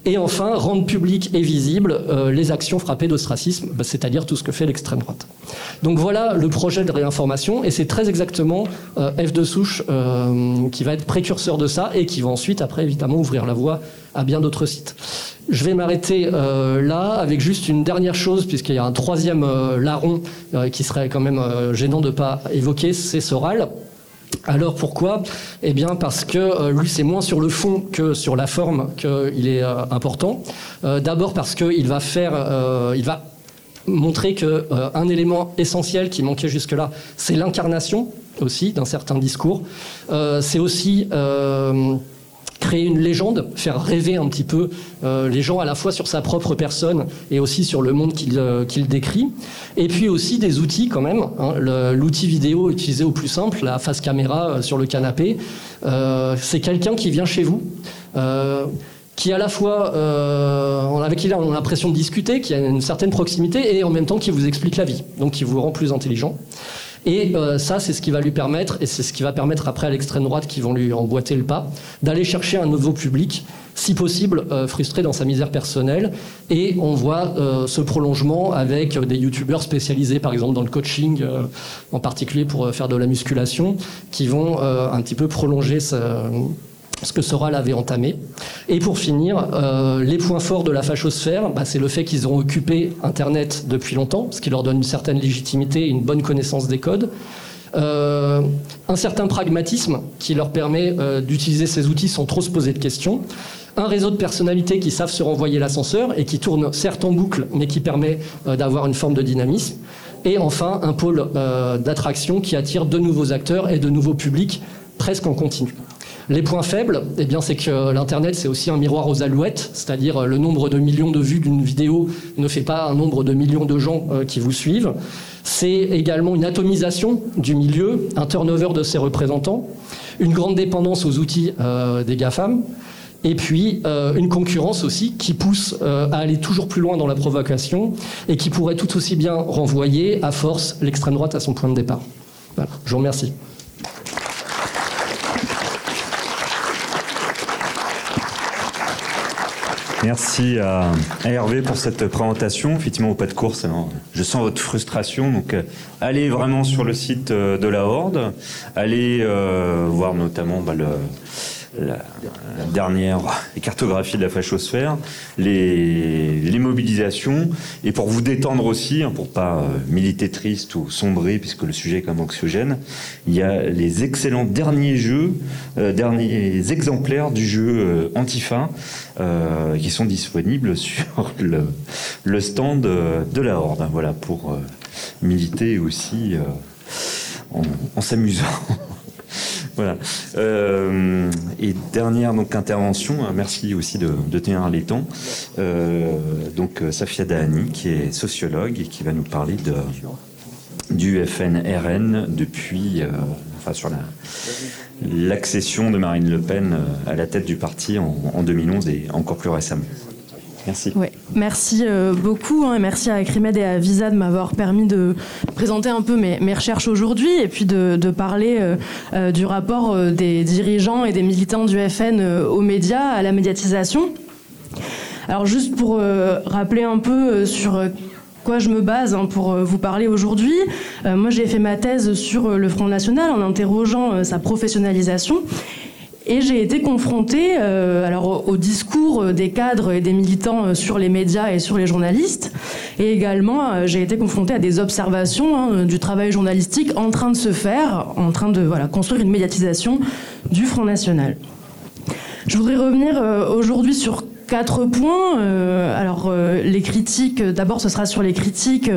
Et enfin, rendre public et visible euh, les actions frappées d'ostracisme, bah, c'est-à-dire tout ce que fait l'extrême droite. Donc voilà le projet de réinformation, et c'est très exactement euh, F de souche qui va être précurseur de ça et qui va ensuite, après, évidemment, ouvrir la voie à bien d'autres sites. Je vais m'arrêter là avec juste une dernière chose, puisqu'il y a un troisième larron qui serait quand même gênant de ne pas évoquer, c'est Soral. Alors pourquoi? Eh bien parce que euh, lui c'est moins sur le fond que sur la forme qu'il est euh, important. Euh, d'abord parce qu'il va faire, il va montrer qu'un élément essentiel qui manquait jusque-là, c'est l'incarnation aussi d'un certain discours. c'est aussi créer une légende, faire rêver un petit peu euh, les gens à la fois sur sa propre personne et aussi sur le monde qu'il euh, décrit. Et puis aussi des outils quand même. Hein. L'outil vidéo utilisé au plus simple, la face caméra euh, sur le canapé, c'est quelqu'un qui vient chez vous qui à la fois avec qui on a l'impression de discuter, qui a une certaine proximité et en même temps qui vous explique la vie, donc qui vous rend plus intelligent. Et euh, ça, c'est ce qui va lui permettre, et c'est ce qui va permettre après à l'extrême droite qui vont lui emboîter le pas, d'aller chercher un nouveau public, si possible euh, frustré dans sa misère personnelle. Et on voit euh, ce prolongement avec des youtubeurs spécialisés, par exemple dans le coaching, en particulier pour faire de la musculation, qui vont un petit peu prolonger ce que Soral avait entamé. Et pour finir, euh, les points forts de la fachosphère, bah, c'est le fait qu'ils ont occupé Internet depuis longtemps, ce qui leur donne une certaine légitimité et une bonne connaissance des codes. Euh, un certain pragmatisme qui leur permet euh, d'utiliser ces outils sans trop se poser de questions. Un réseau de personnalités qui savent se renvoyer l'ascenseur et qui tourne certes en boucle, mais qui permet d'avoir une forme de dynamisme. Et enfin, un pôle d'attraction qui attire de nouveaux acteurs et de nouveaux publics presque en continu. Les points faibles, eh bien, c'est que l'Internet, c'est aussi un miroir aux alouettes, c'est-à-dire euh, le nombre de millions de vues d'une vidéo ne fait pas un nombre de millions de gens euh, qui vous suivent. C'est également une atomisation du milieu, un turnover de ses représentants, une grande dépendance aux outils euh, des GAFAM, et puis une concurrence aussi qui pousse à aller toujours plus loin dans la provocation et qui pourrait tout aussi bien renvoyer à force l'extrême droite à son point de départ. Voilà, je vous remercie. Merci à, Hervé pour cette présentation. Effectivement, au pas de course, je sens votre frustration. Donc, euh, allez vraiment sur le site euh, de la Horde. Allez euh, voir notamment bah, le, la, dernière cartographie de la fachosphère, les, les, mobilisations, et pour vous détendre aussi, hein, pour pas euh, militer triste ou sombrer, puisque le sujet est comme anxiogène, il y a les excellents derniers jeux, euh, derniers exemplaires du jeu euh, Antifa, qui sont disponibles sur le, le stand de la Horde. Voilà, pour militer aussi en, en s'amusant. Voilà. Euh, et dernière donc intervention, hein, merci aussi de, tenir les temps. Euh, donc euh, Safia Dahani, qui est sociologue et qui va nous parler du FNRN depuis, enfin sur la l'accession de Marine Le Pen à la tête du parti en, en 2011 et encore plus récemment. Merci. Euh, beaucoup. Hein, merci à Acrimed et à Visa de m'avoir permis de présenter un peu mes, recherches aujourd'hui et puis de, parler euh, euh, du rapport des dirigeants et des militants du FN aux médias, à la médiatisation. Alors juste pour rappeler un peu sur quoi je me base hein, pour vous parler aujourd'hui. moi, j'ai fait ma thèse sur le Front National en interrogeant sa professionnalisation. Et j'ai été confrontée euh, alors, au discours des cadres et des militants euh, sur les médias et sur les journalistes. Et également, euh, j'ai été confrontée à des observations hein, du travail journalistique en train de se faire, en train de voilà, construire une médiatisation du Front National. Je voudrais revenir aujourd'hui sur quatre points. Euh, alors, euh, les critiques, d'abord, ce sera sur les critiques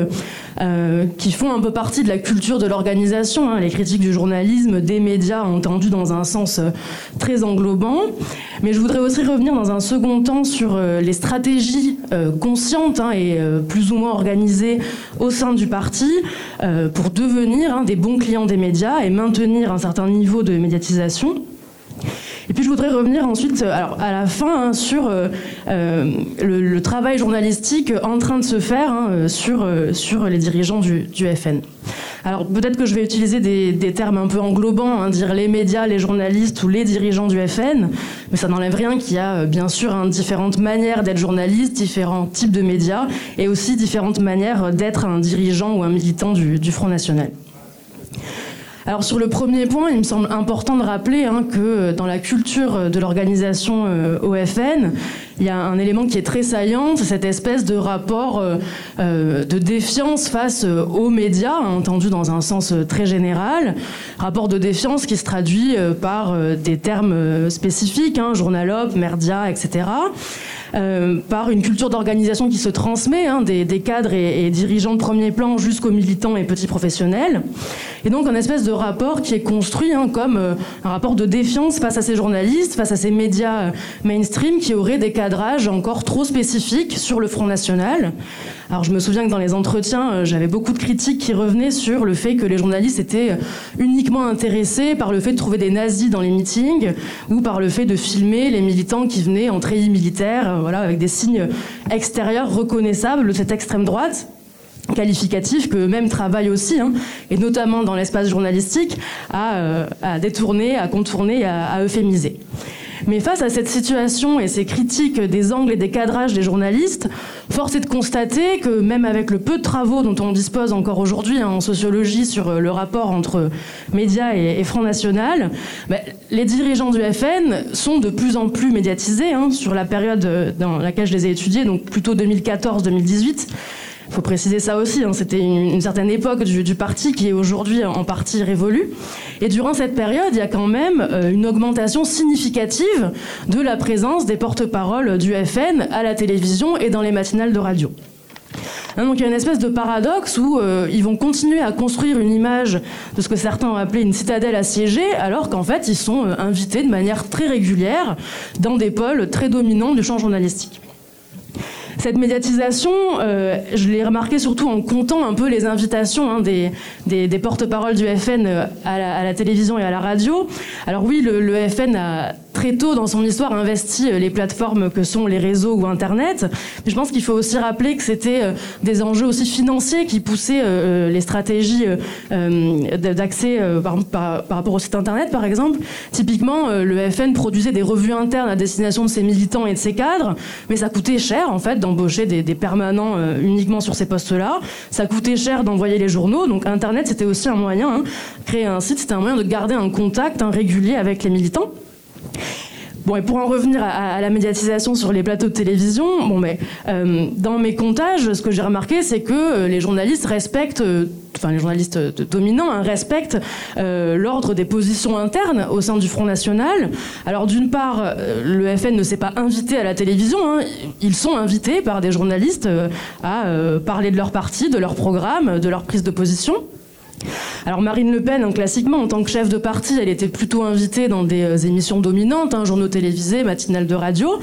euh, qui font un peu partie de la culture de l'organisation, hein, les critiques du journalisme, des médias, entendues dans un sens très englobant. Mais je voudrais aussi revenir dans un second temps sur les stratégies conscientes hein, et plus ou moins organisées au sein du parti pour devenir hein, des bons clients des médias et maintenir un certain niveau de médiatisation. Et puis je voudrais revenir ensuite, euh, alors à la fin, hein, sur euh, euh, le, travail journalistique en train de se faire hein, sur, sur les dirigeants du, FN. Alors peut-être que je vais utiliser des, termes un peu englobants, hein, dire les médias, les journalistes ou les dirigeants du FN, mais ça n'enlève rien qu'il y a bien sûr différentes manières d'être journaliste, différents types de médias, et aussi différentes manières d'être un dirigeant ou un militant du Front National. Alors sur le premier point, il me semble important de rappeler hein, que euh, dans la culture de l'organisation euh, OFN, il y a un élément qui est très saillant, c'est cette espèce de rapport euh, de défiance face aux médias, entendu dans un sens très général, rapport de défiance qui se traduit par des termes spécifiques, hein, merdia, etc. Euh, par une culture d'organisation qui se transmet hein, des, cadres et, dirigeants de premier plan jusqu'aux militants et petits professionnels. Et donc un espèce de rapport qui est construit hein, comme euh, un rapport de défiance face à ces journalistes, face à ces médias euh, mainstream qui auraient des cadrages encore trop spécifiques sur le Front National. Alors je me souviens que dans les entretiens, j'avais beaucoup de critiques qui revenaient sur le fait que les journalistes étaient uniquement intéressés par le fait de trouver des nazis dans les meetings ou par le fait de filmer les militants qui venaient en treillis militaire euh, voilà, avec des signes extérieurs reconnaissables de cette extrême droite qualificatif que eux-mêmes travaillent aussi, hein, et notamment dans l'espace journalistique, à, euh, détourner, à contourner, à, euphémiser. Mais face à cette situation et ces critiques des angles et des cadrages des journalistes, force est de constater que même avec le peu de travaux dont on dispose encore aujourd'hui hein, en sociologie sur euh, le rapport entre médias et, Front National, bah, les dirigeants du FN sont de plus en plus médiatisés hein, sur la période euh, dans laquelle je les ai étudiés, donc plutôt 2014-2018. Il faut préciser ça aussi, hein, c'était une, certaine époque du, parti qui est aujourd'hui en partie révolue. Et durant cette période, il y a quand même euh, une augmentation significative de la présence des porte-paroles du FN à la télévision et dans les matinales de radio. Hein, donc il y a une espèce de paradoxe où euh, ils vont continuer à construire une image de ce que certains ont appelé une citadelle assiégée, alors qu'en fait ils sont euh, invités de manière très régulière dans des pôles très dominants du champ journalistique. Cette médiatisation, euh, je l'ai remarqué surtout en comptant un peu les invitations hein, des, des, porte-paroles du FN euh, à la, à la, télévision et à la radio. Alors oui, le, le FN a très tôt dans son histoire investi euh, les plateformes que sont les réseaux ou Internet. Mais je pense qu'il faut aussi rappeler que c'était des enjeux aussi financiers qui poussaient les stratégies d'accès par, rapport au site Internet, par exemple. Typiquement, le FN produisait des revues internes à destination de ses militants et de ses cadres, mais ça coûtait cher en fait embaucher des, permanents euh, uniquement sur ces postes-là. Ça coûtait cher d'envoyer les journaux, donc Internet c'était aussi un moyen. Hein. Créer un site, c'était un moyen de garder un contact un régulier avec les militants. Bon, et pour en revenir à, la médiatisation sur les plateaux de télévision, bon, mais, euh, dans mes comptages, ce que j'ai remarqué, c'est que euh, les journalistes respectent, euh, enfin les journalistes dominants hein, respectent l'ordre des positions internes au sein du Front National. Alors d'une part, le FN ne s'est pas invité à la télévision, hein. ils sont invités par des journalistes à parler de leur parti, de leur programme, de leur prise de position. Alors Marine Le Pen, hein, classiquement, en tant que chef de parti, elle était plutôt invitée dans des euh, émissions dominantes, hein, journaux télévisés, matinales de radio.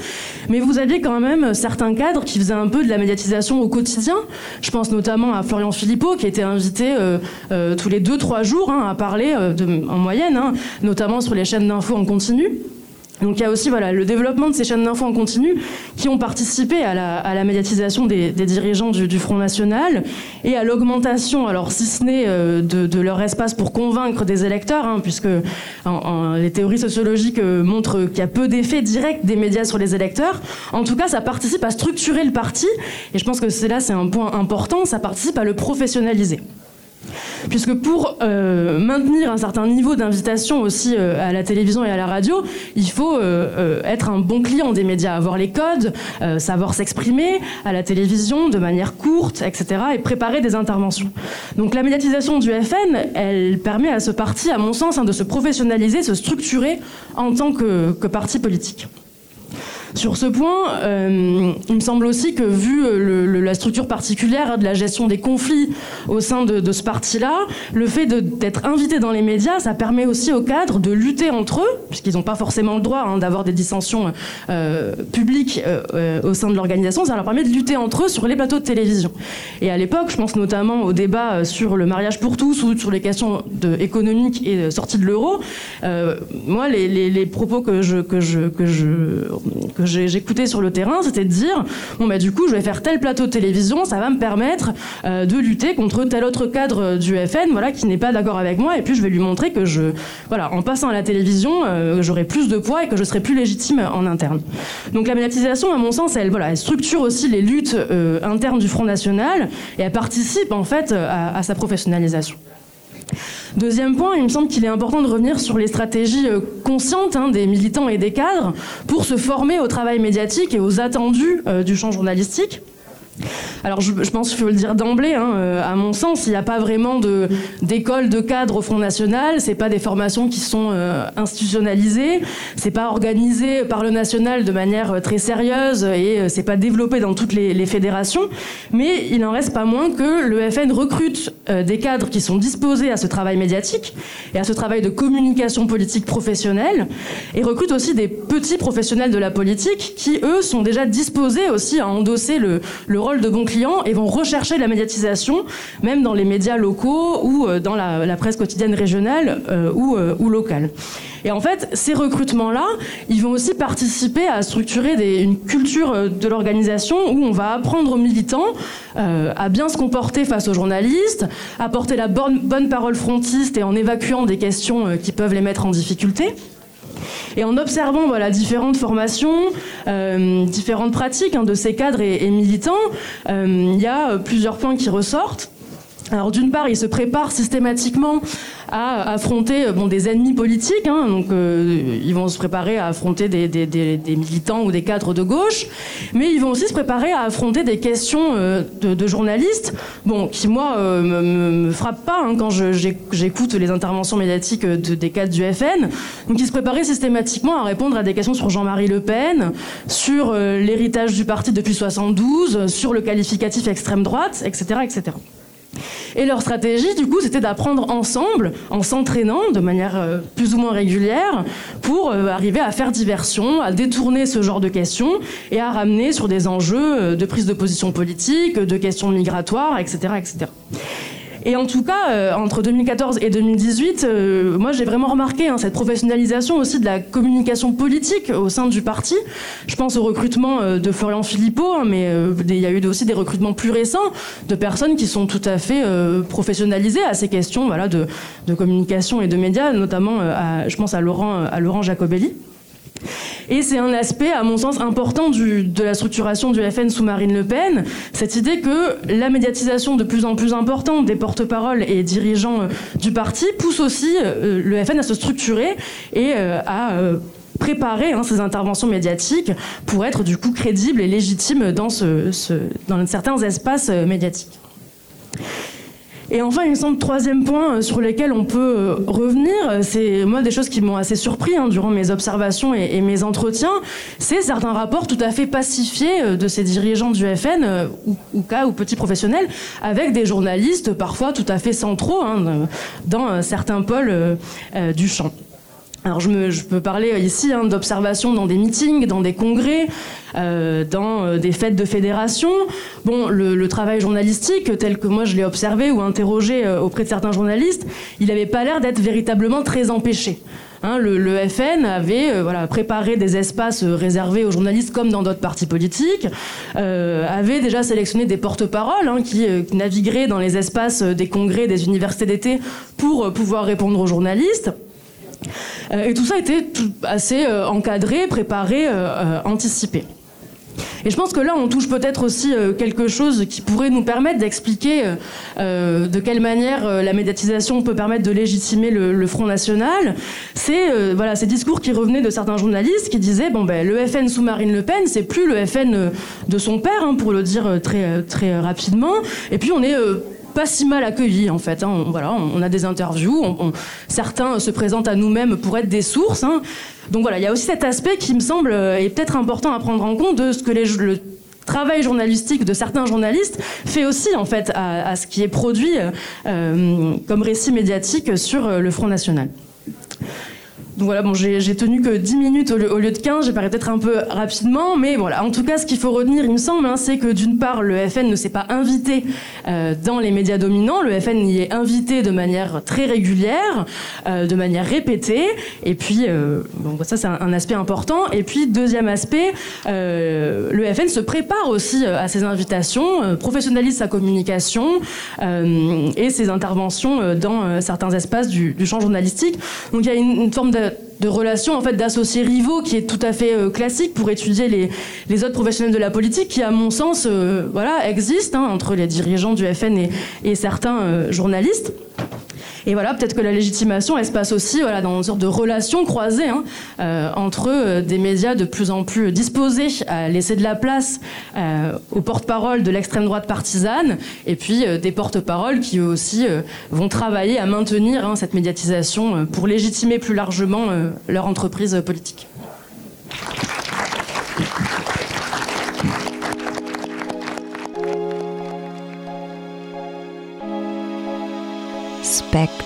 Mais vous aviez quand même certains cadres qui faisaient un peu de la médiatisation au quotidien. Je pense notamment à Florian Philippot, qui était invité euh, euh, tous les deux, trois jours hein, à parler en moyenne, notamment sur les chaînes d'infos en continu. Donc il y a aussi voilà, le développement de ces chaînes d'infos en continu qui ont participé à la, médiatisation des, dirigeants du, Front National et à l'augmentation, alors si ce n'est euh, de, leur espace pour convaincre des électeurs, hein, puisque les théories sociologiques euh, montrent qu'il y a peu d'effets directs des médias sur les électeurs. En tout cas, ça participe à structurer le parti et je pense que c'est là c'est un point important, ça participe à le professionnaliser puisque pour euh, maintenir un certain niveau d'invitation aussi euh, à la télévision et à la radio, il faut euh, être un bon client des médias, avoir les codes, savoir s'exprimer à la télévision de manière courte, etc., et préparer des interventions. Donc la médiatisation du FN, elle permet à ce parti, à mon sens, hein, de se professionnaliser, se structurer en tant que parti politique. Sur ce point, euh, il me semble aussi que vu euh, la structure particulière de la gestion des conflits au sein de, ce parti-là, le fait d'être invité dans les médias, ça permet aussi aux cadres de lutter entre eux, puisqu'ils n'ont pas forcément le droit hein, d'avoir des dissensions euh, publiques au sein de l'organisation, ça leur permet de lutter entre eux sur les plateaux de télévision. Et à l'époque, je pense notamment au débat sur le mariage pour tous ou sur les questions économiques et de sortie de l'euro. moi, les, propos que je, que je, que je, j'écoutais sur le terrain, c'était de dire bon bah du coup je vais faire tel plateau de télévision, ça va me permettre euh, de lutter contre tel autre cadre du FN, voilà qui n'est pas d'accord avec moi, et puis je vais lui montrer que je, voilà, en passant à la télévision, euh, j'aurai plus de poids et que je serai plus légitime en interne. Donc la médiatisation, à mon sens, elle, voilà, elle structure aussi les luttes euh, internes du Front National et elle participe en fait à sa professionnalisation. Deuxième point, il me semble qu'il est important de revenir sur les stratégies euh, conscientes hein, des militants et des cadres pour se former au travail médiatique et aux attendus euh, du champ journalistique. Alors je, pense qu'il faut le dire d'emblée, hein, euh, à mon sens, il n'y a pas vraiment d'école de, cadre au Front National, c'est pas des formations qui sont euh, institutionnalisées, c'est pas organisé par le national de manière euh, très sérieuse et c'est pas développé dans toutes les, les, fédérations, mais il n'en reste pas moins que le FN recrute des cadres qui sont disposés à ce travail médiatique et à ce travail de communication politique professionnelle et recrute aussi des petits professionnels de la politique qui, eux, sont déjà disposés aussi à endosser le, le rôle de bons clients et vont rechercher la médiatisation, même dans les médias locaux ou euh, dans la, presse quotidienne régionale euh, ou, euh, ou locale. Et en fait, ces recrutements-là, ils vont aussi participer à structurer une culture de l'organisation où on va apprendre aux militants à bien se comporter face aux journalistes, à porter la bonne parole frontiste et en évacuant des questions qui peuvent les mettre en difficulté. Et en observant voilà, différentes formations, différentes pratiques hein, de ces cadres et, militants, il y a plusieurs points qui ressortent. Alors d'une part, ils se préparent systématiquement à affronter euh, bon, des ennemis politiques, hein, donc euh, ils vont se préparer à affronter des, militants ou des cadres de gauche, mais ils vont aussi se préparer à affronter des questions euh, de, journalistes, bon, qui moi euh, me, frappent pas hein, quand j'écoute les interventions médiatiques de, des cadres du FN. Donc ils se préparaient systématiquement à répondre à des questions sur Jean-Marie Le Pen, sur l'héritage du parti depuis 72, sur le qualificatif extrême droite, etc., etc. Et leur stratégie, du coup, c'était d'apprendre ensemble, en s'entraînant de manière euh, plus ou moins régulière, pour euh, arriver à faire diversion, à détourner ce genre de questions et à ramener sur des enjeux euh, de prise de position politique, de questions migratoires, etc. etc. Et en tout cas, euh, entre 2014 et 2018, euh, moi j'ai vraiment remarqué hein, cette professionnalisation aussi de la communication politique au sein du parti. Je pense au recrutement euh, de Florian Philippot, hein, mais il y a eu aussi des recrutements plus récents de personnes qui sont tout à fait professionnalisées à ces questions voilà, de, communication et de médias, notamment je pense à Laurent Jacobelli. Et c'est un aspect, à mon sens, important de la structuration du FN sous Marine Le Pen, cette idée que la médiatisation de plus en plus importante des porte-paroles et dirigeants euh, du parti pousse aussi euh, le FN à se structurer et euh, à préparer hein, ces interventions médiatiques pour être du coup crédibles et légitimes dans certains espaces médiatiques. Et enfin, il me semble, troisième point euh, sur lequel on peut euh, revenir, euh, c'est moi des choses qui m'ont assez surpris hein, durant mes observations et, mes entretiens, c'est certains rapports tout à fait pacifiés de ces dirigeants du FN, ou, ou cas ou petits professionnels, avec des journalistes parfois tout à fait centraux hein, dans certains pôles du champ. Alors je, me, je, peux parler ici hein, d'observations dans des meetings, dans des congrès, euh, dans euh, des fêtes de fédération. Bon, le, le, travail journalistique, tel que moi je l'ai observé ou interrogé euh, auprès de certains journalistes, il n'avait pas l'air d'être véritablement très empêché. Hein, le, le, FN avait euh, voilà, préparé des espaces réservés aux journalistes comme dans d'autres partis politiques, euh, avait déjà sélectionné des porte-paroles hein, qui, euh, qui navigueraient dans les espaces des congrès, des universités d'été pour pouvoir répondre aux journalistes. Euh, et tout ça était assez euh, encadré, préparé, euh, anticipé. Et je pense que là, on touche peut-être aussi quelque chose qui pourrait nous permettre d'expliquer de quelle manière la médiatisation peut permettre de légitimer le, le Front National. C'est voilà, ces discours qui revenaient de certains journalistes qui disaient bon ben le FN sous Marine Le Pen, c'est plus le FN de son père, hein, pour le dire très très rapidement. Et puis on est pas si mal accueillis en fait. Hein. On, voilà, on a des interviews, certains se présentent à nous-mêmes pour être des sources. Hein. Donc voilà, il y a aussi cet aspect qui me semble euh, est peut-être important à prendre en compte de ce que le travail journalistique de certains journalistes fait aussi en fait à, à ce qui est produit euh, comme récit médiatique sur euh, le Front National. Donc voilà, bon, j'ai tenu que 10 minutes au lieu, de 15, j'ai parlé peut-être un peu rapidement, mais voilà, en tout cas, ce qu'il faut retenir, il me semble, hein, c'est que d'une part, le FN ne s'est pas invité euh, dans les médias dominants, le FN y est invité de manière très régulière, euh, de manière répétée, et puis, euh, bon, ça c'est un, aspect important, et puis deuxième aspect, euh, le FN se prépare aussi à ses invitations, professionnalise sa communication et ses interventions dans certains espaces du, champ journalistique. Donc il y a une, forme de relations en fait d'associés rivaux qui est tout à fait euh, classique pour étudier les, les autres professionnels de la politique qui à mon sens euh, voilà existe hein, entre les dirigeants du FN et, et certains euh, journalistes et voilà, peut-être que la légitimation, elle se passe aussi voilà, dans une sorte de relation croisée hein, euh, entre euh, des médias de plus en plus disposés à laisser de la place euh, aux porte-paroles de l'extrême droite partisane, et puis des porte-paroles qui aussi vont travailler à maintenir hein, cette médiatisation pour légitimer plus largement leur entreprise politique. Spectre.